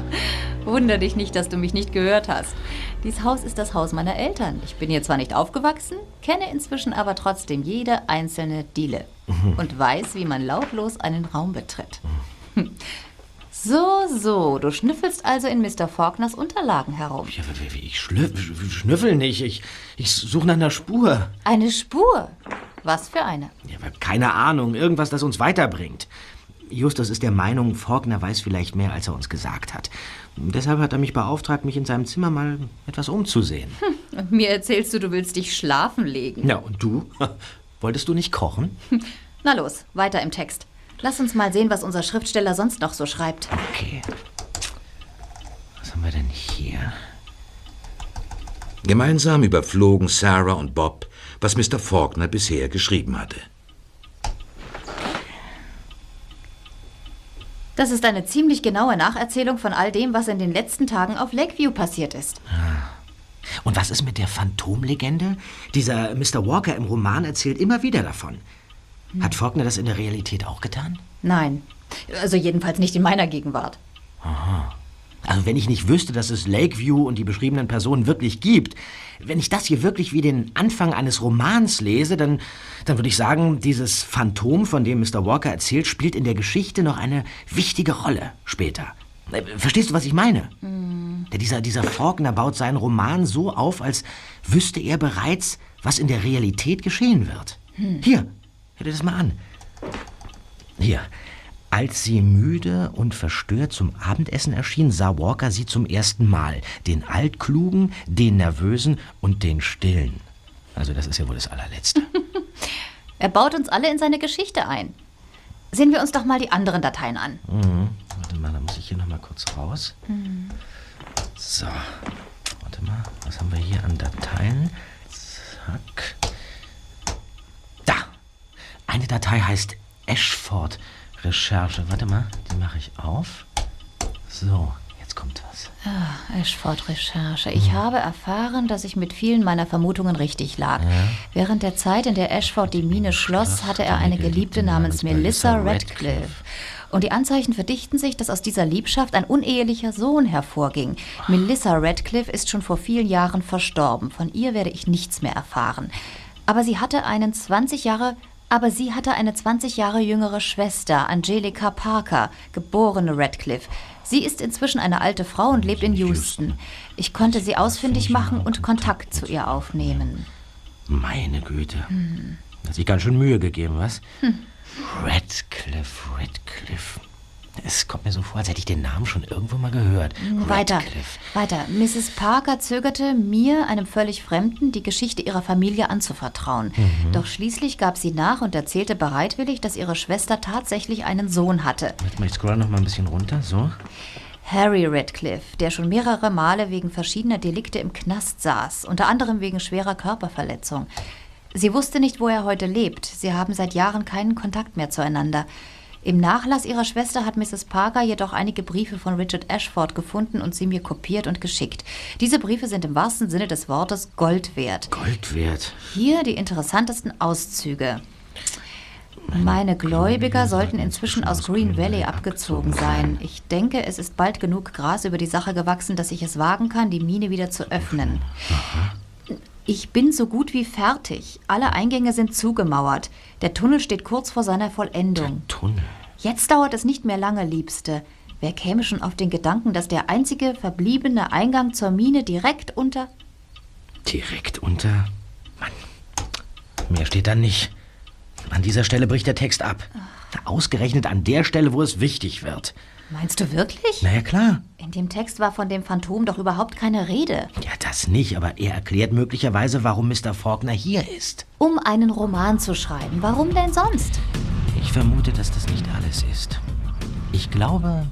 Wunder dich nicht, dass du mich nicht gehört hast. Dies Haus ist das Haus meiner Eltern. Ich bin hier zwar nicht aufgewachsen, kenne inzwischen aber trotzdem jede einzelne Diele und weiß, wie man lautlos einen Raum betritt. So, so, du schnüffelst also in Mr. Faulkners Unterlagen herum. Ja, ich schnüffel nicht. Ich, ich suche nach einer Spur. Eine Spur. Was für eine? Ja, keine Ahnung. Irgendwas, das uns weiterbringt. Justus ist der Meinung, Faulkner weiß vielleicht mehr, als er uns gesagt hat. Deshalb hat er mich beauftragt, mich in seinem Zimmer mal etwas umzusehen. Und mir erzählst du, du willst dich schlafen legen. Ja, und du? Wolltest du nicht kochen? Na los, weiter im Text. Lass uns mal sehen, was unser Schriftsteller sonst noch so schreibt. Okay. Was haben wir denn hier? Gemeinsam überflogen Sarah und Bob, was Mr. Faulkner bisher geschrieben hatte. Das ist eine ziemlich genaue Nacherzählung von all dem, was in den letzten Tagen auf Lakeview passiert ist. Und was ist mit der Phantomlegende? Dieser Mr. Walker im Roman erzählt immer wieder davon. Hat Faulkner das in der Realität auch getan? Nein. Also jedenfalls nicht in meiner Gegenwart. Aha. Also wenn ich nicht wüsste, dass es Lakeview und die beschriebenen Personen wirklich gibt, wenn ich das hier wirklich wie den Anfang eines Romans lese, dann, dann würde ich sagen, dieses Phantom, von dem Mr. Walker erzählt, spielt in der Geschichte noch eine wichtige Rolle später. Äh, Verstehst du, was ich meine? Der, dieser, dieser Faulkner baut seinen Roman so auf, als wüsste er bereits, was in der Realität geschehen wird. Hier, hör dir das mal an. Hier. Als sie müde und verstört zum Abendessen erschien, sah Walker sie zum ersten Mal. Den Altklugen, den Nervösen und den Stillen. Also das ist ja wohl das allerletzte. Er baut uns alle in seine Geschichte ein. Sehen wir uns doch mal die anderen Dateien an. Mhm. Warte mal, da muss ich hier noch mal kurz raus. So, warte mal, was haben wir hier an Dateien? Zack. Eine Datei heißt Ashford Recherche. Warte mal, die mache ich auf. So, jetzt kommt was. Ah, Ashford-Recherche. Ich habe erfahren, dass ich mit vielen meiner Vermutungen richtig lag. Während der Zeit, in der Ashford die Mine schloss, hatte er eine Geliebte namens Melissa Radcliffe. Und die Anzeichen verdichten sich, dass aus dieser Liebschaft ein unehelicher Sohn hervorging. Melissa Radcliffe ist schon vor vielen Jahren verstorben. Von ihr werde ich nichts mehr erfahren. Aber sie hatte einen 20 Jahre aber sie hatte eine 20 Jahre jüngere Schwester, Angelika Parker, geborene Radcliffe. Sie ist inzwischen eine alte Frau und lebt in Houston. Ich konnte sie ausfindig machen und Kontakt zu ihr aufnehmen. Meine Güte. Hat sich ganz schön Mühe gegeben, was? Radcliffe, Radcliffe. Es kommt mir so vor, als hätte ich den Namen schon irgendwo mal gehört. Weiter, Radcliffe. weiter. Mrs. Parker zögerte, mir, einem völlig Fremden, die Geschichte ihrer Familie anzuvertrauen. Doch schließlich gab sie nach und erzählte bereitwillig, dass ihre Schwester tatsächlich einen Sohn hatte. Warte mal, ich scroll noch mal ein bisschen runter. So. Harry Radcliffe, der schon mehrere Male wegen verschiedener Delikte im Knast saß, unter anderem wegen schwerer Körperverletzung. Sie wusste nicht, wo er heute lebt. Sie haben seit Jahren keinen Kontakt mehr zueinander. Im Nachlass ihrer Schwester hat Mrs. Parker jedoch einige Briefe von Richard Ashford gefunden und sie mir kopiert und geschickt. Diese Briefe sind im wahrsten Sinne des Wortes Gold wert. Gold wert. Hier die interessantesten Auszüge. Meine Gläubiger sollten inzwischen aus Green Valley abgezogen sein. Ich denke, es ist bald genug Gras über die Sache gewachsen, dass ich es wagen kann, die Mine wieder zu öffnen. Ich bin so gut wie fertig. Alle Eingänge sind zugemauert. Der Tunnel steht kurz vor seiner Vollendung. Tunnel. Jetzt dauert es nicht mehr lange, Liebste. Wer käme schon auf den Gedanken, dass der einzige verbliebene Eingang zur Mine direkt unter... Direkt unter. Mann. Mehr steht da nicht. An dieser Stelle bricht der Text ab. Ausgerechnet an der Stelle, wo es wichtig wird. Meinst du wirklich? Na ja, klar. In dem Text war von dem Phantom doch überhaupt keine Rede. Ja, das nicht, aber er erklärt möglicherweise, warum Mr. Faulkner hier ist. Um einen Roman zu schreiben. Warum denn sonst? Ich vermute, dass das nicht alles ist. Ich glaube,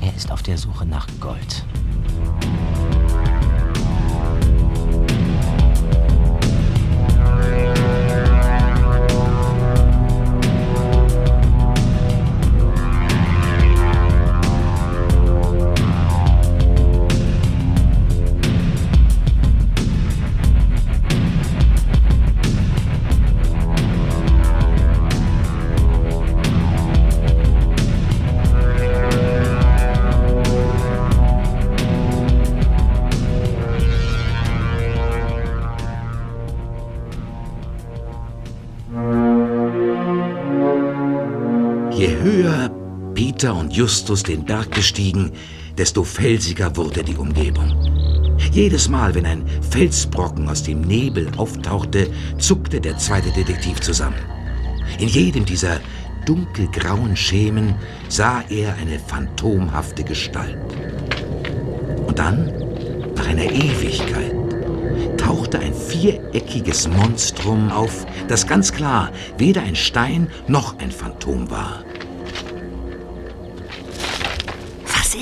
er ist auf der Suche nach Gold. Peter und Justus den Berg bestiegen, desto felsiger wurde die Umgebung. Jedes Mal, wenn ein Felsbrocken aus dem Nebel auftauchte, zuckte der zweite Detektiv zusammen. In jedem dieser dunkelgrauen Schemen sah er eine phantomhafte Gestalt. Und dann, nach einer Ewigkeit, tauchte ein viereckiges Monstrum auf, das ganz klar weder ein Stein noch ein Phantom war.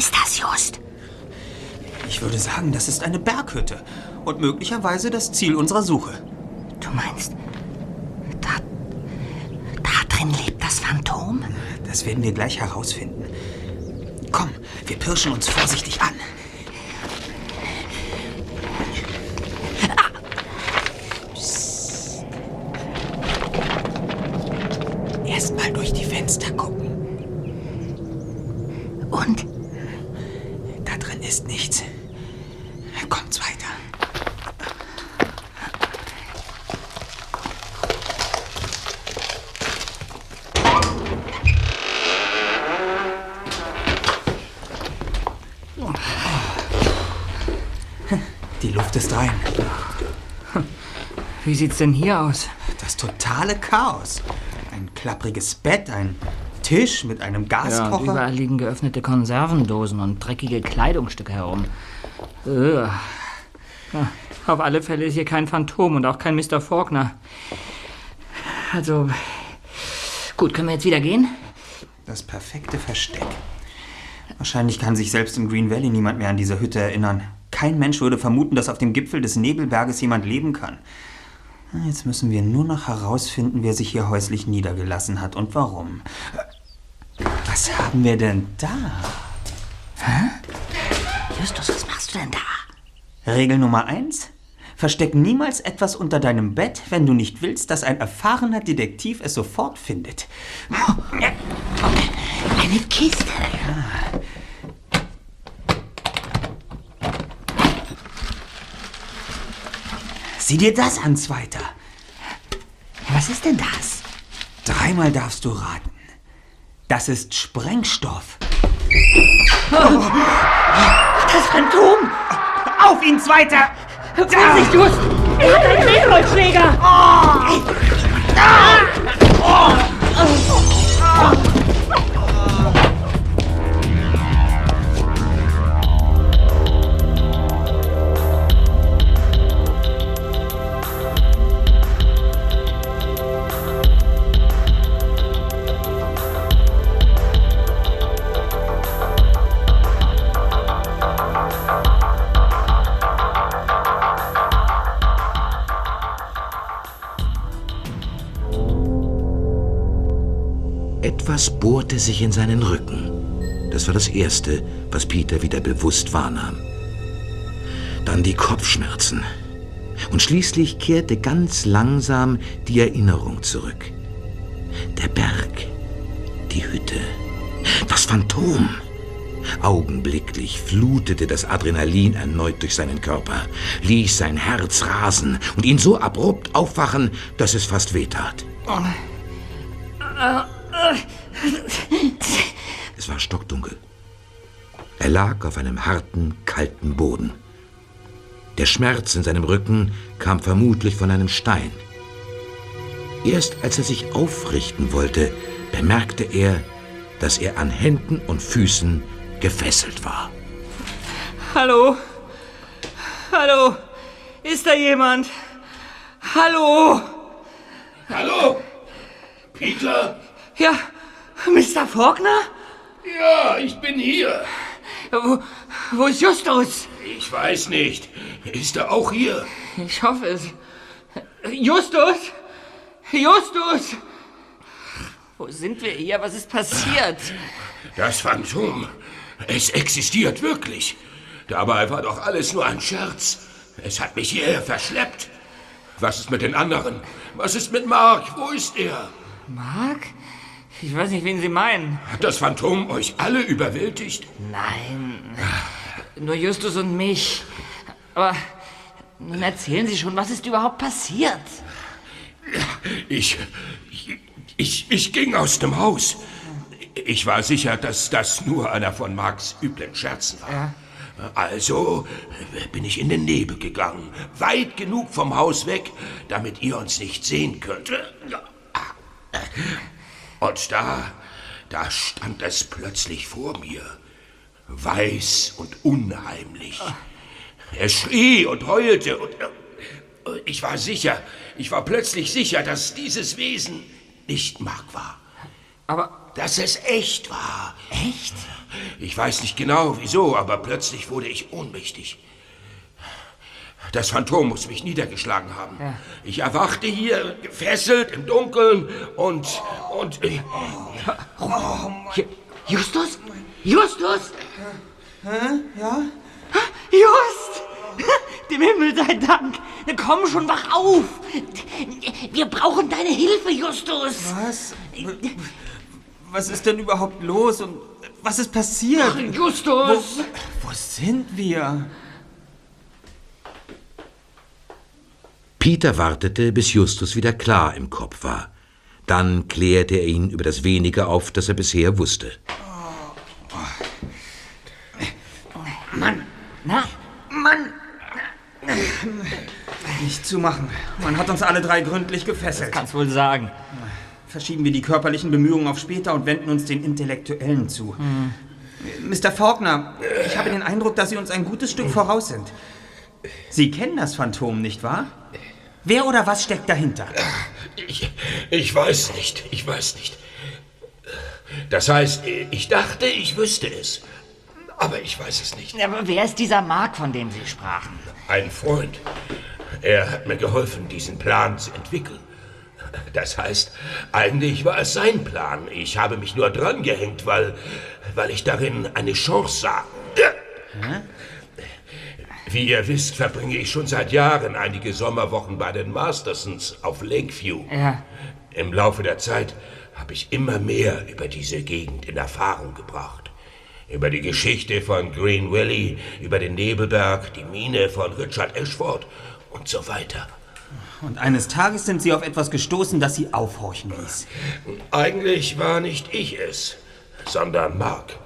Ist das, Just? Ich würde sagen, das ist eine Berghütte und möglicherweise das Ziel unserer Suche. Du meinst, da, da drin lebt das Phantom? Das werden wir gleich herausfinden. Komm, wir pirschen uns vorsichtig an. mal durch die Fenster gucken. Und? Da drin ist nichts. Kommt's weiter. Die Luft ist rein. Wie sieht's denn hier aus? Das totale Chaos. Ein klappriges Bett, ein Tisch mit einem Ja, und Gaskocher. überall liegen geöffnete Konservendosen und dreckige Kleidungsstücke herum. Auf alle Fälle ist hier kein Phantom und auch kein Mr. Faulkner. Also, gut, können wir jetzt wieder gehen? Das perfekte Versteck. Wahrscheinlich kann sich selbst im Green Valley niemand mehr an diese Hütte erinnern. Kein Mensch würde vermuten, dass auf dem Gipfel des Nebelberges jemand leben kann. Na, Jetzt müssen wir nur noch herausfinden, wer sich hier häuslich niedergelassen hat und warum. Was haben wir denn da? Justus, was machst du denn da? Regel Nummer eins: Versteck niemals etwas unter deinem Bett, wenn du nicht willst, dass ein erfahrener Detektiv es sofort findet. Eine Kiste. Sieh dir das an, Zweiter. Was ist denn das? Dreimal darfst du raten. Das ist Sprengstoff. Das Phantom! Auf ihn, Zweiter! Vorsicht, Just! Er hat einen Baseballschläger! Etwas bohrte sich in seinen Rücken. Das war das Erste, was Peter wieder bewusst wahrnahm. Dann die Kopfschmerzen. Und schließlich kehrte ganz langsam die Erinnerung zurück. Der Berg, die Hütte, das Phantom. Augenblicklich flutete das Adrenalin erneut durch seinen Körper, ließ sein Herz rasen und ihn so abrupt aufwachen, dass es fast wehtat. Es war stockdunkel. Er lag auf einem harten, kalten Boden. Der Schmerz in seinem Rücken kam vermutlich von einem Stein. Erst als er sich aufrichten wollte, bemerkte er, dass er an Händen und Füßen gefesselt war. Hallo? Hallo? Ist da jemand? Hallo? Hallo? Peter? Ja, Mr. Faulkner? Ja, ich bin hier. Wo, wo ist Justus? Ich weiß nicht. Ist er auch hier? Ich hoffe es. Justus? Justus! Wo sind wir hier? Was ist passiert? Das Phantom. Es existiert wirklich. Dabei war doch alles nur ein Scherz. Es hat mich hierher verschleppt. Was ist mit den anderen? Was ist mit Mark? Wo ist er? Mark? Ich weiß nicht, wen Sie meinen. Hat das Phantom euch alle überwältigt? Nein. Nur Justus und mich. Aber nun erzählen Sie schon, was ist überhaupt passiert? Ich, ich, ich ging aus dem Haus. Ich war sicher, dass das nur einer von Marks üblen Scherzen war. Also bin ich in den Nebel gegangen, weit genug vom Haus weg, damit ihr uns nicht sehen könnt. Und da, da stand es plötzlich vor mir, weiß und unheimlich. Er schrie und heulte und äh, ich war sicher, ich war plötzlich sicher, dass dieses Wesen nicht Mark war. Aber Dass es echt war. Echt? Ich weiß nicht genau wieso, aber plötzlich wurde ich ohnmächtig. Das Phantom muss mich niedergeschlagen haben. Ja. Ich erwachte hier, gefesselt im Dunkeln und. und. äh, Ju- Justus? Justus? Hä? Ja? Just! dem Himmel sei Dank. Komm schon, wach auf. Wir brauchen deine Hilfe, Justus. Was? Was ist denn überhaupt los und was ist passiert? Ach, Justus! Wo, wo sind wir? Peter wartete, bis Justus wieder klar im Kopf war. Dann klärte er ihn über das wenige auf, das er bisher wusste. Mann, na, Mann. Nicht zu machen. Man hat uns alle drei gründlich gefesselt. Das kannst wohl sagen. Verschieben wir die körperlichen Bemühungen auf später und wenden uns den intellektuellen zu. Mr. Faulkner, ich habe den Eindruck, dass Sie uns ein gutes Stück voraus sind. Sie kennen das Phantom, nicht wahr? Wer oder was steckt dahinter? Ich, ich weiß nicht, ich weiß nicht. Das heißt, ich dachte, ich wüsste es. Aber ich weiß es nicht. Aber wer ist dieser Mark, von dem Sie sprachen? Ein Freund. Er hat mir geholfen, diesen Plan zu entwickeln. Das heißt, eigentlich war es sein Plan. Ich habe mich nur drangehängt, weil, weil ich darin eine Chance sah. Wie ihr wisst, verbringe ich schon seit Jahren einige Sommerwochen bei den Mastersons auf Lakeview. Ja. Im Laufe der Zeit habe ich immer mehr über diese Gegend in Erfahrung gebracht. Über die Geschichte von Green Valley, über den Nebelberg, die Mine von Richard Ashford und so weiter. Und eines Tages sind Sie auf etwas gestoßen, das Sie aufhorchen ließ. Eigentlich war nicht ich es, sondern Mark.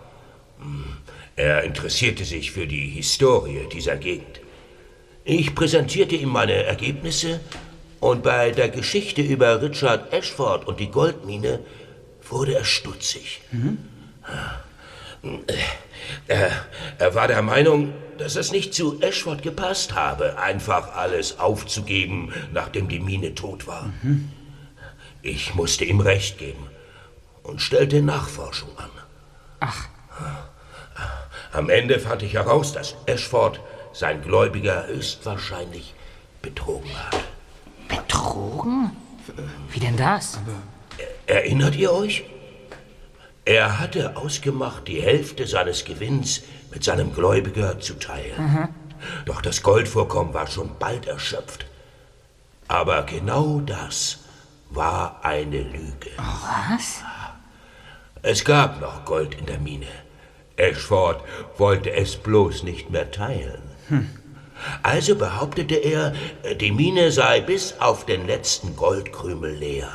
Er interessierte sich für die Historie dieser Gegend. Ich präsentierte ihm meine Ergebnisse und bei der Geschichte über Richard Ashford und die Goldmine wurde er stutzig. Er, er war der Meinung, dass es nicht zu Ashford gepasst habe, einfach alles aufzugeben, nachdem die Mine tot war. Ich musste ihm recht geben und stellte Nachforschung an. Ach. Am Ende fand ich heraus, dass Ashford sein Gläubiger höchstwahrscheinlich betrogen hat. Betrogen? Wie denn das? Erinnert ihr euch? Er hatte ausgemacht, die Hälfte seines Gewinns mit seinem Gläubiger zu teilen. Doch das Goldvorkommen war schon bald erschöpft. Aber genau das war eine Lüge. Was? Es gab noch Gold in der Mine. Ashford wollte es bloß nicht mehr teilen. Also behauptete er, die Mine sei bis auf den letzten Goldkrümel leer.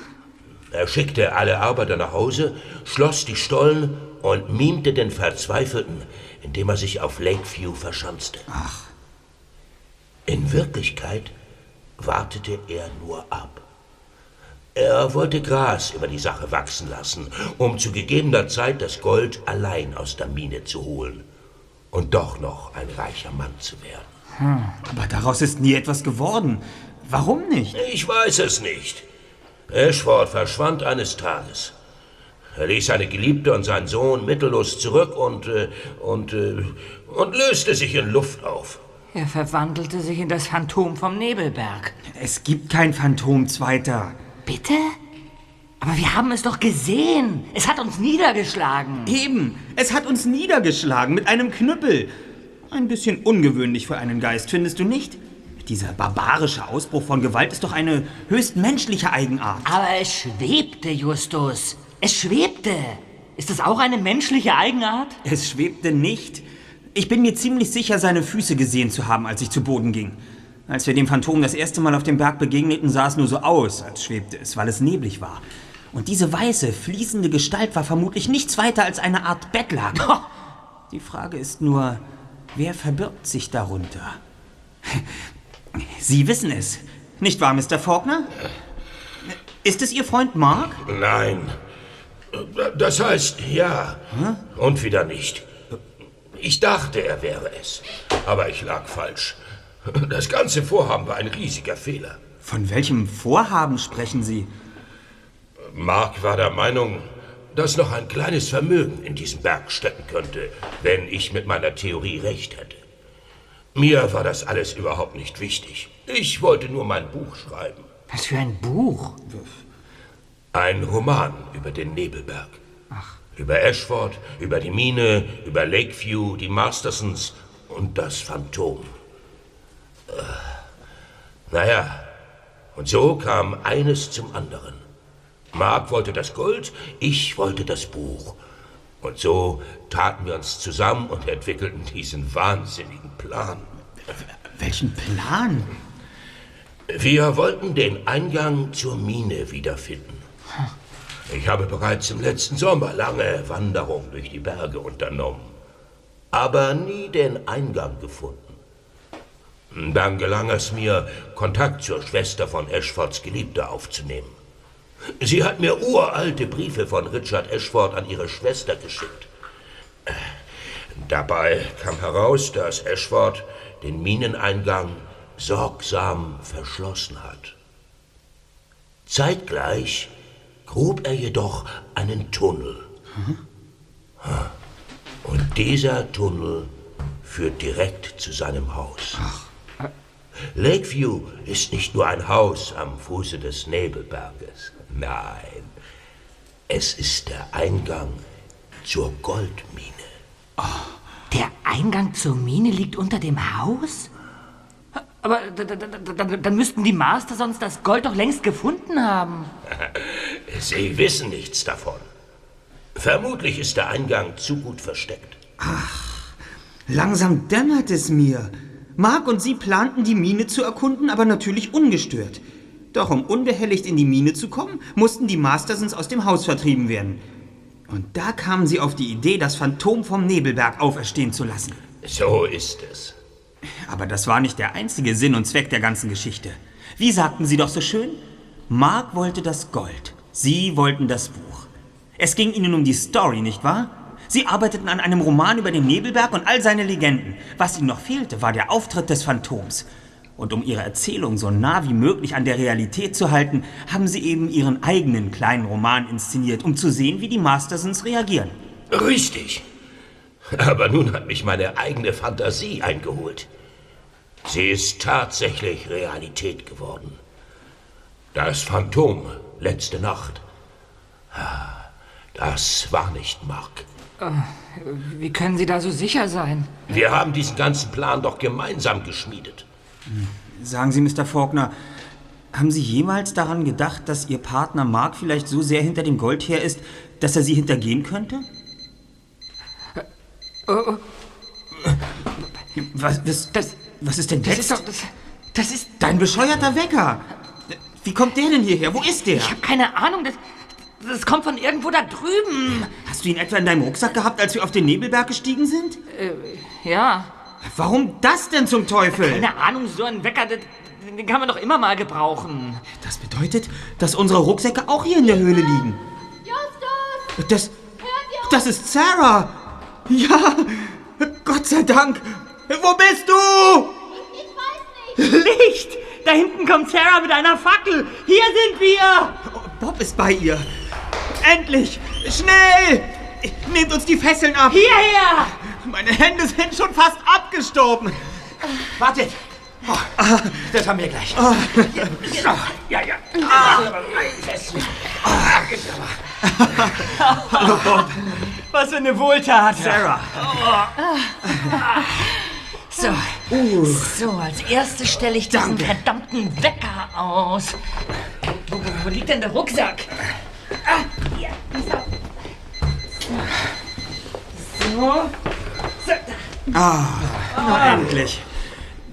er schickte alle Arbeiter nach Hause, schloss die Stollen und mimte den Verzweifelten, indem er sich auf Lakeview verschanzte. Ach. In Wirklichkeit wartete er nur ab. Er wollte Gras über die Sache wachsen lassen, um zu gegebener Zeit das Gold allein aus der Mine zu holen und doch noch ein reicher Mann zu werden. Aber daraus ist nie etwas geworden. Warum nicht? Ich weiß es nicht. Ashford verschwand eines Tages. Er ließ seine Geliebte und seinen Sohn mittellos zurück und, äh, und, äh, und löste sich in Luft auf. Er verwandelte sich in das Phantom vom Nebelberg. Es gibt kein Phantom zweiter. Bitte? Aber wir haben es doch gesehen. Es hat uns niedergeschlagen. Eben, es hat uns niedergeschlagen mit einem Knüppel. Ein bisschen ungewöhnlich für einen Geist, findest du nicht? Dieser barbarische Ausbruch von Gewalt ist doch eine höchst menschliche Eigenart. Aber es schwebte, Justus. Es schwebte. Ist das auch eine menschliche Eigenart? Es schwebte nicht. Ich bin mir ziemlich sicher, seine Füße gesehen zu haben, als ich zu Boden ging. Als wir dem Phantom das erste Mal auf dem Berg begegneten, sah es nur so aus, als schwebte es, weil es neblig war. Und diese weiße, fließende Gestalt war vermutlich nichts weiter als eine Art Bettlaken. Die Frage ist nur, wer verbirgt sich darunter? Sie wissen es, nicht wahr, Mr. Faulkner? Ist es Ihr Freund Mark? Nein. Das heißt, ja. Und wieder nicht. Ich dachte, er wäre es. Aber ich lag falsch. Das ganze Vorhaben war ein riesiger Fehler. Von welchem Vorhaben sprechen Sie? Mark war der Meinung, dass noch ein kleines Vermögen in diesem Berg stecken könnte, wenn ich mit meiner Theorie recht hätte. Mir war das alles überhaupt nicht wichtig. Ich wollte nur mein Buch schreiben. Was für ein Buch? Ein Roman über den Nebelberg. Über Ashford, über die Mine, über Lakeview, die Mastersons und das Phantom. Naja, und so kam eines zum anderen. Mark wollte das Gold, ich wollte das Buch. Und so taten wir uns zusammen und entwickelten diesen wahnsinnigen Plan. Welchen Plan? Wir wollten den Eingang zur Mine wiederfinden. Ich habe bereits im letzten Sommer lange Wanderungen durch die Berge unternommen, aber nie den Eingang gefunden. Dann gelang es mir, Kontakt zur Schwester von Ashfords Geliebter aufzunehmen. Sie hat mir uralte Briefe von Richard Ashford an ihre Schwester geschickt. Dabei kam heraus, dass Ashford den Mineneingang sorgsam verschlossen hat. Zeitgleich grub er jedoch einen Tunnel. Und dieser Tunnel führt direkt zu seinem Haus. Lakeview ist nicht nur ein Haus am Fuße des Nebelberges. Nein, es ist der Eingang zur Goldmine. Der Eingang zur Mine liegt unter dem Haus? Aber da- da- da- da- dann müssten die Master sonst das Gold doch längst gefunden haben. Sie wissen nichts davon. Vermutlich ist der Eingang zu gut versteckt. Langsam dämmert es mir. Mark und sie planten, die Mine zu erkunden, aber natürlich ungestört. Doch um unbehelligt in die Mine zu kommen, mussten die Mastersons aus dem Haus vertrieben werden. Und da kamen sie auf die Idee, das Phantom vom Nebelberg auferstehen zu lassen. So ist es. Aber das war nicht der einzige Sinn und Zweck der ganzen Geschichte. Wie sagten Sie doch so schön? Mark wollte das Gold. Sie wollten das Buch. Es ging Ihnen um die Story, nicht wahr? Sie arbeiteten an einem Roman über den Nebelberg und all seine Legenden. Was Ihnen noch fehlte, war der Auftritt des Phantoms. Und um Ihre Erzählung so nah wie möglich an der Realität zu halten, haben Sie eben Ihren eigenen kleinen Roman inszeniert, um zu sehen, wie die Mastersons reagieren. Richtig. Aber nun hat mich meine eigene Fantasie eingeholt. Sie ist tatsächlich Realität geworden. Das Phantom letzte Nacht. Ah, Das war nicht Mark. Wie können Sie da so sicher sein? Wir haben diesen ganzen Plan doch gemeinsam geschmiedet. Sagen Sie, Mr. Faulkner, haben Sie jemals daran gedacht, dass Ihr Partner Mark vielleicht so sehr hinter dem Gold her ist, dass er Sie hintergehen könnte? Oh, Was, was, das, was ist denn das jetzt? ist doch. Das, das ist. Dein bescheuerter Wecker! Wie kommt der denn hierher? Wo ist der? Ich habe keine Ahnung. Das, das kommt von irgendwo da drüben. Hast du ihn etwa in deinem Rucksack gehabt, als wir auf den Nebelberg gestiegen sind? Ja. Warum das denn zum Teufel? Keine Ahnung, so ein Wecker, den, den kann man doch immer mal gebrauchen. Das bedeutet, dass unsere Rucksäcke auch hier in der Höhle liegen. Justus! Das. Das ist Sarah! Ja! Gott sei Dank! Wo bist du? Ich weiß nicht! Licht! Da hinten kommt Sarah mit einer Fackel. Hier sind wir. Bob ist bei ihr. Endlich! Schnell! Nehmt uns die Fesseln ab! Hierher! Meine Hände sind schon fast abgestorben. Wartet! Oh, das haben wir gleich. Ja, ja. Hallo Bob. Was für eine Wohltat. Sarah. So. So, als erstes stelle ich diesen verdammten Wecker aus. Wo, wo, wo liegt denn der Rucksack? Na endlich.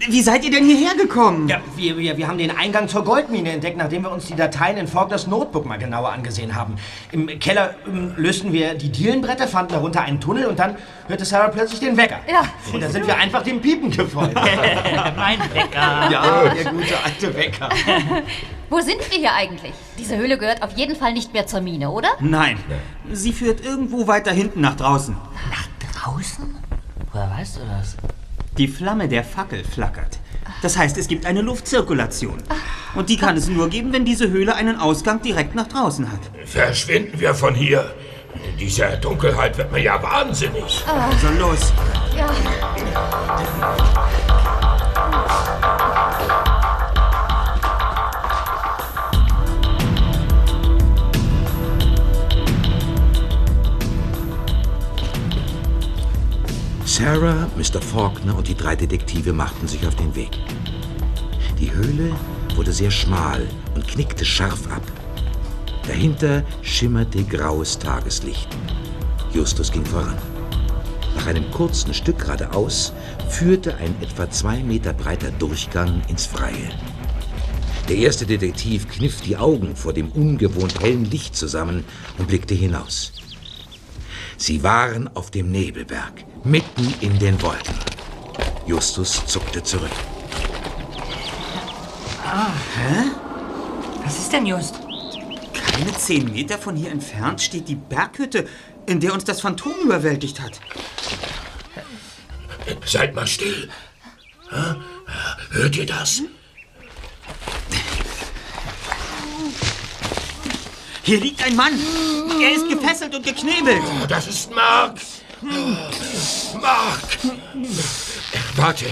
Wie seid ihr denn hierher gekommen? Ja, wir, wir, wir haben den Eingang zur Goldmine entdeckt, nachdem wir uns die Dateien in Faulkners Notebook mal genauer angesehen haben. Im Keller ähm, lösten wir die Dielenbretter, fanden darunter einen Tunnel und dann hörte Sarah plötzlich den Wecker. Ja. Und da sind wir einfach dem Piepen gefolgt. mein Wecker. ja, der gute alte Wecker. Wo sind wir hier eigentlich? Diese Höhle gehört auf jeden Fall nicht mehr zur Mine, oder? Nein. Sie führt irgendwo weiter hinten nach draußen. Draußen? Woher weißt du das? Die Flamme der Fackel flackert. Das heißt, es gibt eine Luftzirkulation. Und die kann es nur geben, wenn diese Höhle einen Ausgang direkt nach draußen hat. Verschwinden wir von hier. In dieser Dunkelheit wird man ja wahnsinnig. Also los. Ja. Sarah, Mr. Faulkner und die drei Detektive machten sich auf den Weg. Die Höhle wurde sehr schmal und knickte scharf ab. Dahinter schimmerte graues Tageslicht. Justus ging voran. Nach einem kurzen Stück geradeaus führte ein etwa zwei Meter breiter Durchgang ins Freie. Der erste Detektiv kniff die Augen vor dem ungewohnt hellen Licht zusammen und blickte hinaus. Sie waren auf dem Nebelberg, mitten in den Wolken. Justus zuckte zurück. Ah, hä? Was ist denn just? Keine zehn Meter von hier entfernt steht die Berghütte, in der uns das Phantom überwältigt hat. Seid mal still. Hört ihr das? Hier liegt ein Mann. Er ist gefesselt und geknebelt. Oh, das ist Mark. Mark. Warte,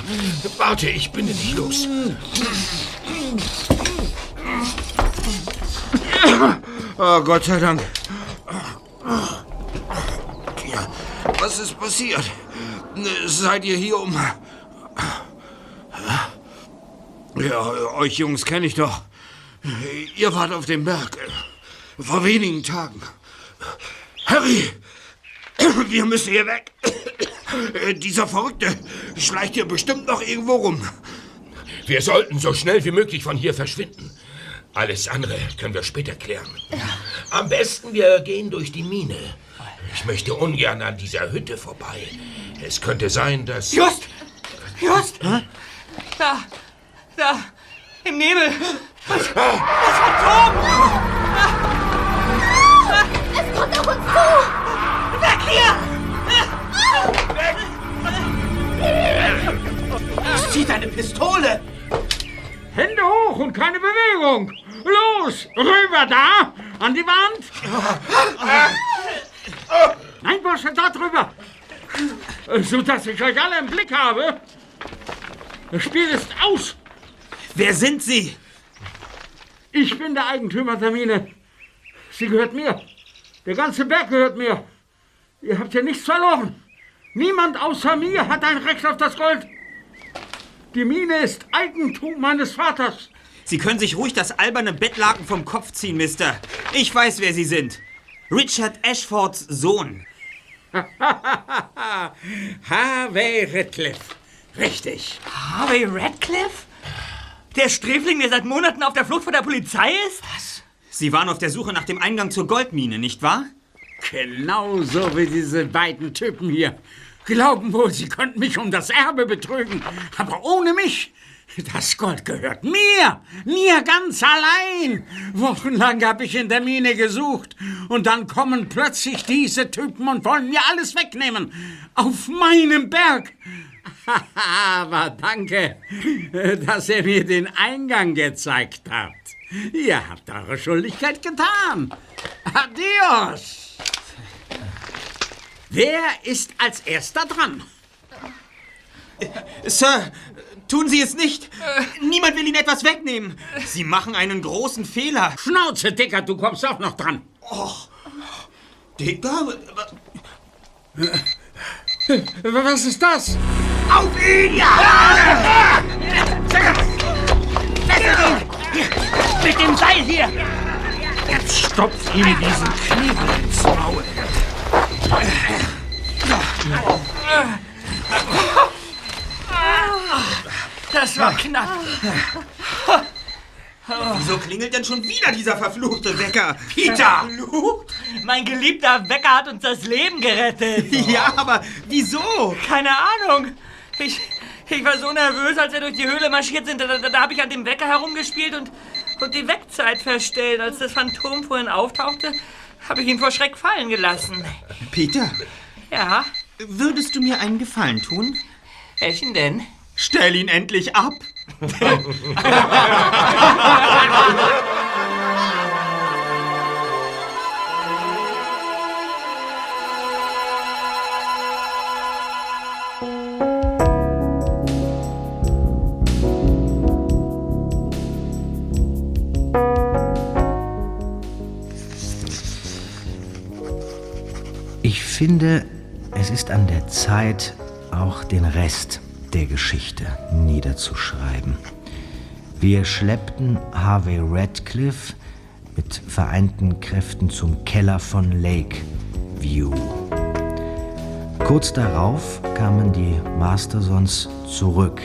warte, ich binde dich los. Oh, Gott sei Dank. Ja, was ist passiert? Seid ihr hier um... Ja, euch Jungs kenne ich doch. Ihr wart auf dem Berg. Vor wenigen Tagen. Harry! Wir müssen hier weg. Dieser Verrückte schleicht hier bestimmt noch irgendwo rum. Wir sollten so schnell wie möglich von hier verschwinden. Alles andere können wir später klären. Am besten wir gehen durch die Mine. Ich möchte ungern an dieser Hütte vorbei. Es könnte sein, dass... Just! Just! Da! Da! Im Nebel! Was, das Phantom! Die Wand! Nein, Bursche, da drüber! So dass ich euch alle im Blick habe! Das Spiel ist aus! Wer sind Sie? Ich bin der Eigentümer der Mine. Sie gehört mir. Der ganze Berg gehört mir. Ihr habt hier nichts verloren. Niemand außer mir hat ein Recht auf das Gold. Die Mine ist Eigentum meines Vaters. Sie können sich ruhig das alberne Bettlaken vom Kopf ziehen, Mister. Ich weiß, wer Sie sind. Richard Ashfords Sohn. Harvey Radcliffe. Richtig. Harvey Radcliffe? Der Sträfling, der seit Monaten auf der Flucht vor der Polizei ist? Was? Sie waren auf der Suche nach dem Eingang zur Goldmine, nicht wahr? Genauso wie diese beiden Typen hier. Glauben wohl, sie könnten mich um das Erbe betrügen. Aber ohne mich. Das Gold gehört mir. Mir ganz allein. Wochenlang habe ich in der Mine gesucht. Und dann kommen plötzlich diese Typen und wollen mir alles wegnehmen. Auf meinem Berg. Aber danke, dass ihr mir den Eingang gezeigt habt. Ihr habt eure Schuldigkeit getan. Adios. Wer ist als erster dran? Sir, tun Sie es nicht. Niemand will Ihnen etwas wegnehmen. Sie machen einen großen Fehler. Schnauze, Dicker, du kommst auch noch dran. Och, Dicker? Was ist das? Auf ihn! Ja! Mit dem Seil hier! Jetzt stopf ihm diesen Knebel ins Maul. Das war knapp. Wieso klingelt denn schon wieder dieser verfluchte Wecker? Peter! Verflucht? Mein geliebter Wecker hat uns das Leben gerettet. Ja, aber wieso? Keine Ahnung. Ich, ich war so nervös, als wir durch die Höhle marschiert sind. Da, da, da habe ich an dem Wecker herumgespielt und, und die Weckzeit verstellt. Als das Phantom vorhin auftauchte, habe ich ihn vor Schreck fallen gelassen. Peter, Ja, würdest du mir einen Gefallen tun? welchen denn? Stell ihn endlich ab. Ich finde, es ist an der Zeit, auch den Rest der Geschichte niederzuschreiben. Wir schleppten Harvey Radcliffe mit vereinten Kräften zum Keller von Lakeview. Kurz darauf kamen die Mastersons zurück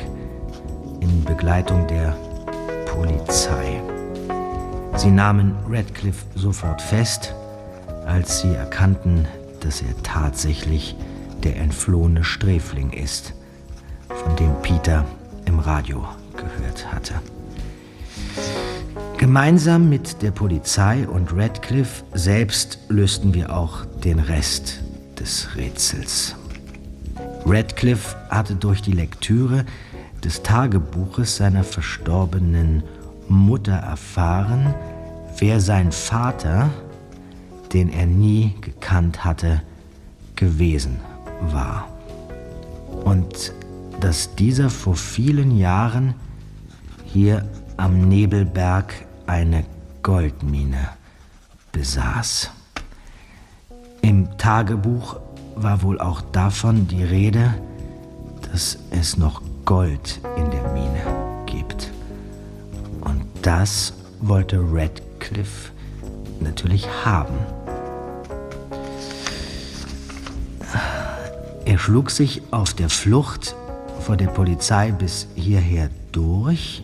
in Begleitung der Polizei. Sie nahmen Radcliffe sofort fest, als sie erkannten, dass er tatsächlich der entflohene Sträfling ist, von dem Peter im Radio gehört hatte. Gemeinsam mit der Polizei und Radcliffe selbst lösten wir auch den Rest des Rätsels. Radcliffe hatte durch die Lektüre des Tagebuches seiner verstorbenen Mutter erfahren, wer sein Vater, den er nie gekannt hatte, gewesen war. Und dass dieser vor vielen Jahren hier am Nebelberg eine Goldmine besaß. Im Tagebuch war wohl auch davon die Rede, dass es noch Gold in der Mine gibt. Und das wollte Radcliffe natürlich haben. Er schlug sich auf der Flucht vor der Polizei bis hierher durch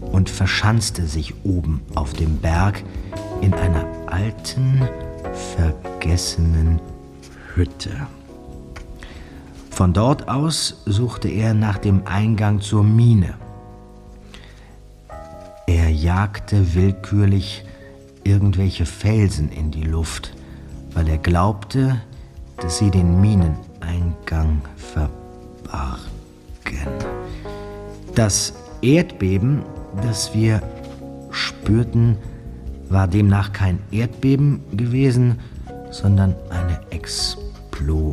und verschanzte sich oben auf dem Berg in einer alten, vergessenen Hütte. Von dort aus suchte er nach dem Eingang zur Mine. Er jagte willkürlich irgendwelche Felsen in die Luft, weil er glaubte, dass sie den Mineneingang verbargen. Das Erdbeben, das wir spürten, war demnach kein Erdbeben gewesen, sondern eine Explosion.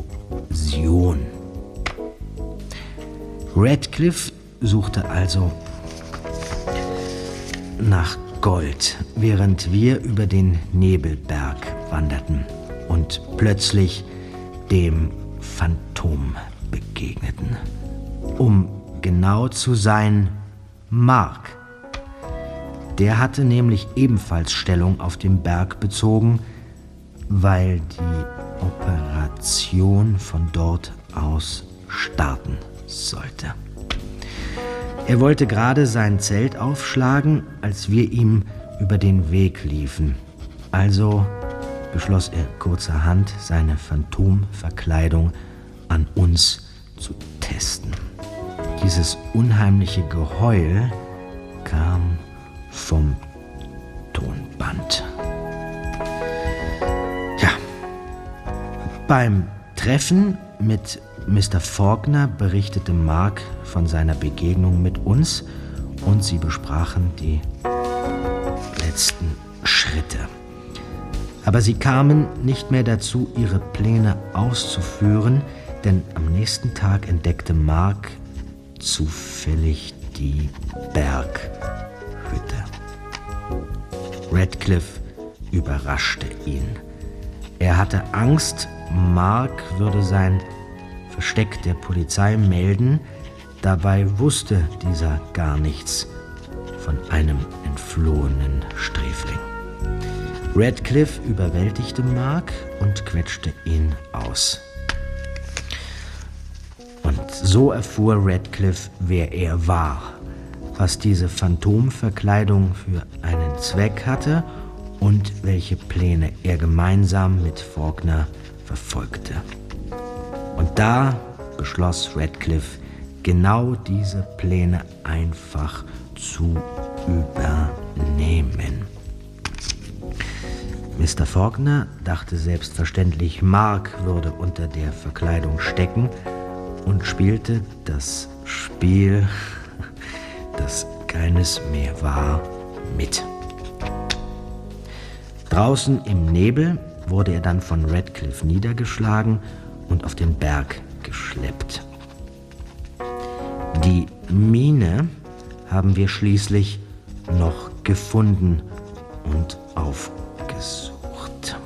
Radcliffe suchte also nach Gold, während wir über den Nebelberg wanderten und plötzlich dem Phantom begegneten. Um genau zu sein, Mark. Der hatte nämlich ebenfalls Stellung auf dem Berg bezogen, weil die Operation von dort aus starten sollte. Er wollte gerade sein Zelt aufschlagen, als wir ihm über den Weg liefen. Also beschloss er kurzerhand, seine Phantomverkleidung an uns zu testen. Dieses unheimliche Geheul kam vom Tonband. Ja, beim Treffen mit Mr. Faulkner berichtete Mark von seiner Begegnung mit uns und sie besprachen die letzten Schritte. Aber sie kamen nicht mehr dazu, ihre Pläne auszuführen, denn am nächsten Tag entdeckte Mark zufällig die Berghütte. Radcliffe überraschte ihn. Er hatte Angst, Mark würde sein Versteck der Polizei melden, dabei wusste dieser gar nichts von einem entflohenen Sträfling. Radcliffe überwältigte Mark und quetschte ihn aus. So erfuhr Radcliffe, wer er war, was diese Phantomverkleidung für einen Zweck hatte und welche Pläne er gemeinsam mit Faulkner verfolgte. Und da beschloss Radcliffe, genau diese Pläne einfach zu übernehmen. Mr. Faulkner dachte selbstverständlich, Mark würde unter der Verkleidung stecken und spielte das Spiel, das keines mehr war, mit. Draußen im Nebel wurde er dann von Radcliffe niedergeschlagen und auf den Berg geschleppt. Die Mine haben wir schließlich noch gefunden und aufgesucht.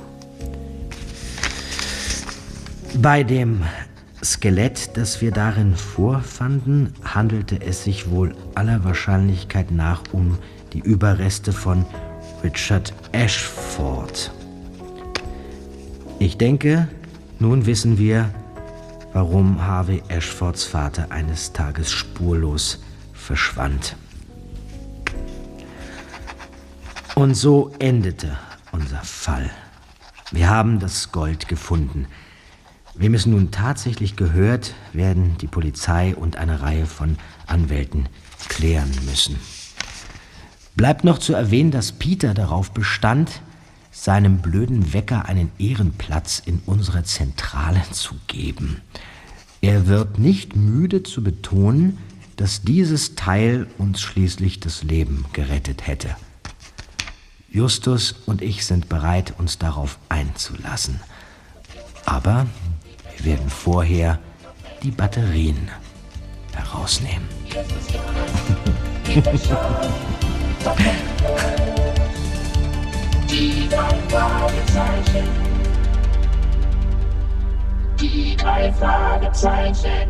Bei dem Skelett, das wir darin vorfanden, handelte es sich wohl aller Wahrscheinlichkeit nach um die Überreste von Richard Ashford. Ich denke, nun wissen wir, warum Harvey Ashfords Vater eines Tages spurlos verschwand. Und so endete unser Fall. Wir haben das Gold gefunden. Wem es nun tatsächlich gehört, werden die Polizei und eine Reihe von Anwälten klären müssen. Bleibt noch zu erwähnen, dass Peter darauf bestand, seinem blöden Wecker einen Ehrenplatz in unserer Zentrale zu geben. Er wird nicht müde zu betonen, dass dieses Teil uns schließlich das Leben gerettet hätte. Justus und ich sind bereit, uns darauf einzulassen. Aber werden vorher die Batterien herausnehmen. Die drei Fragezeichen. Die drei Fragezeichen.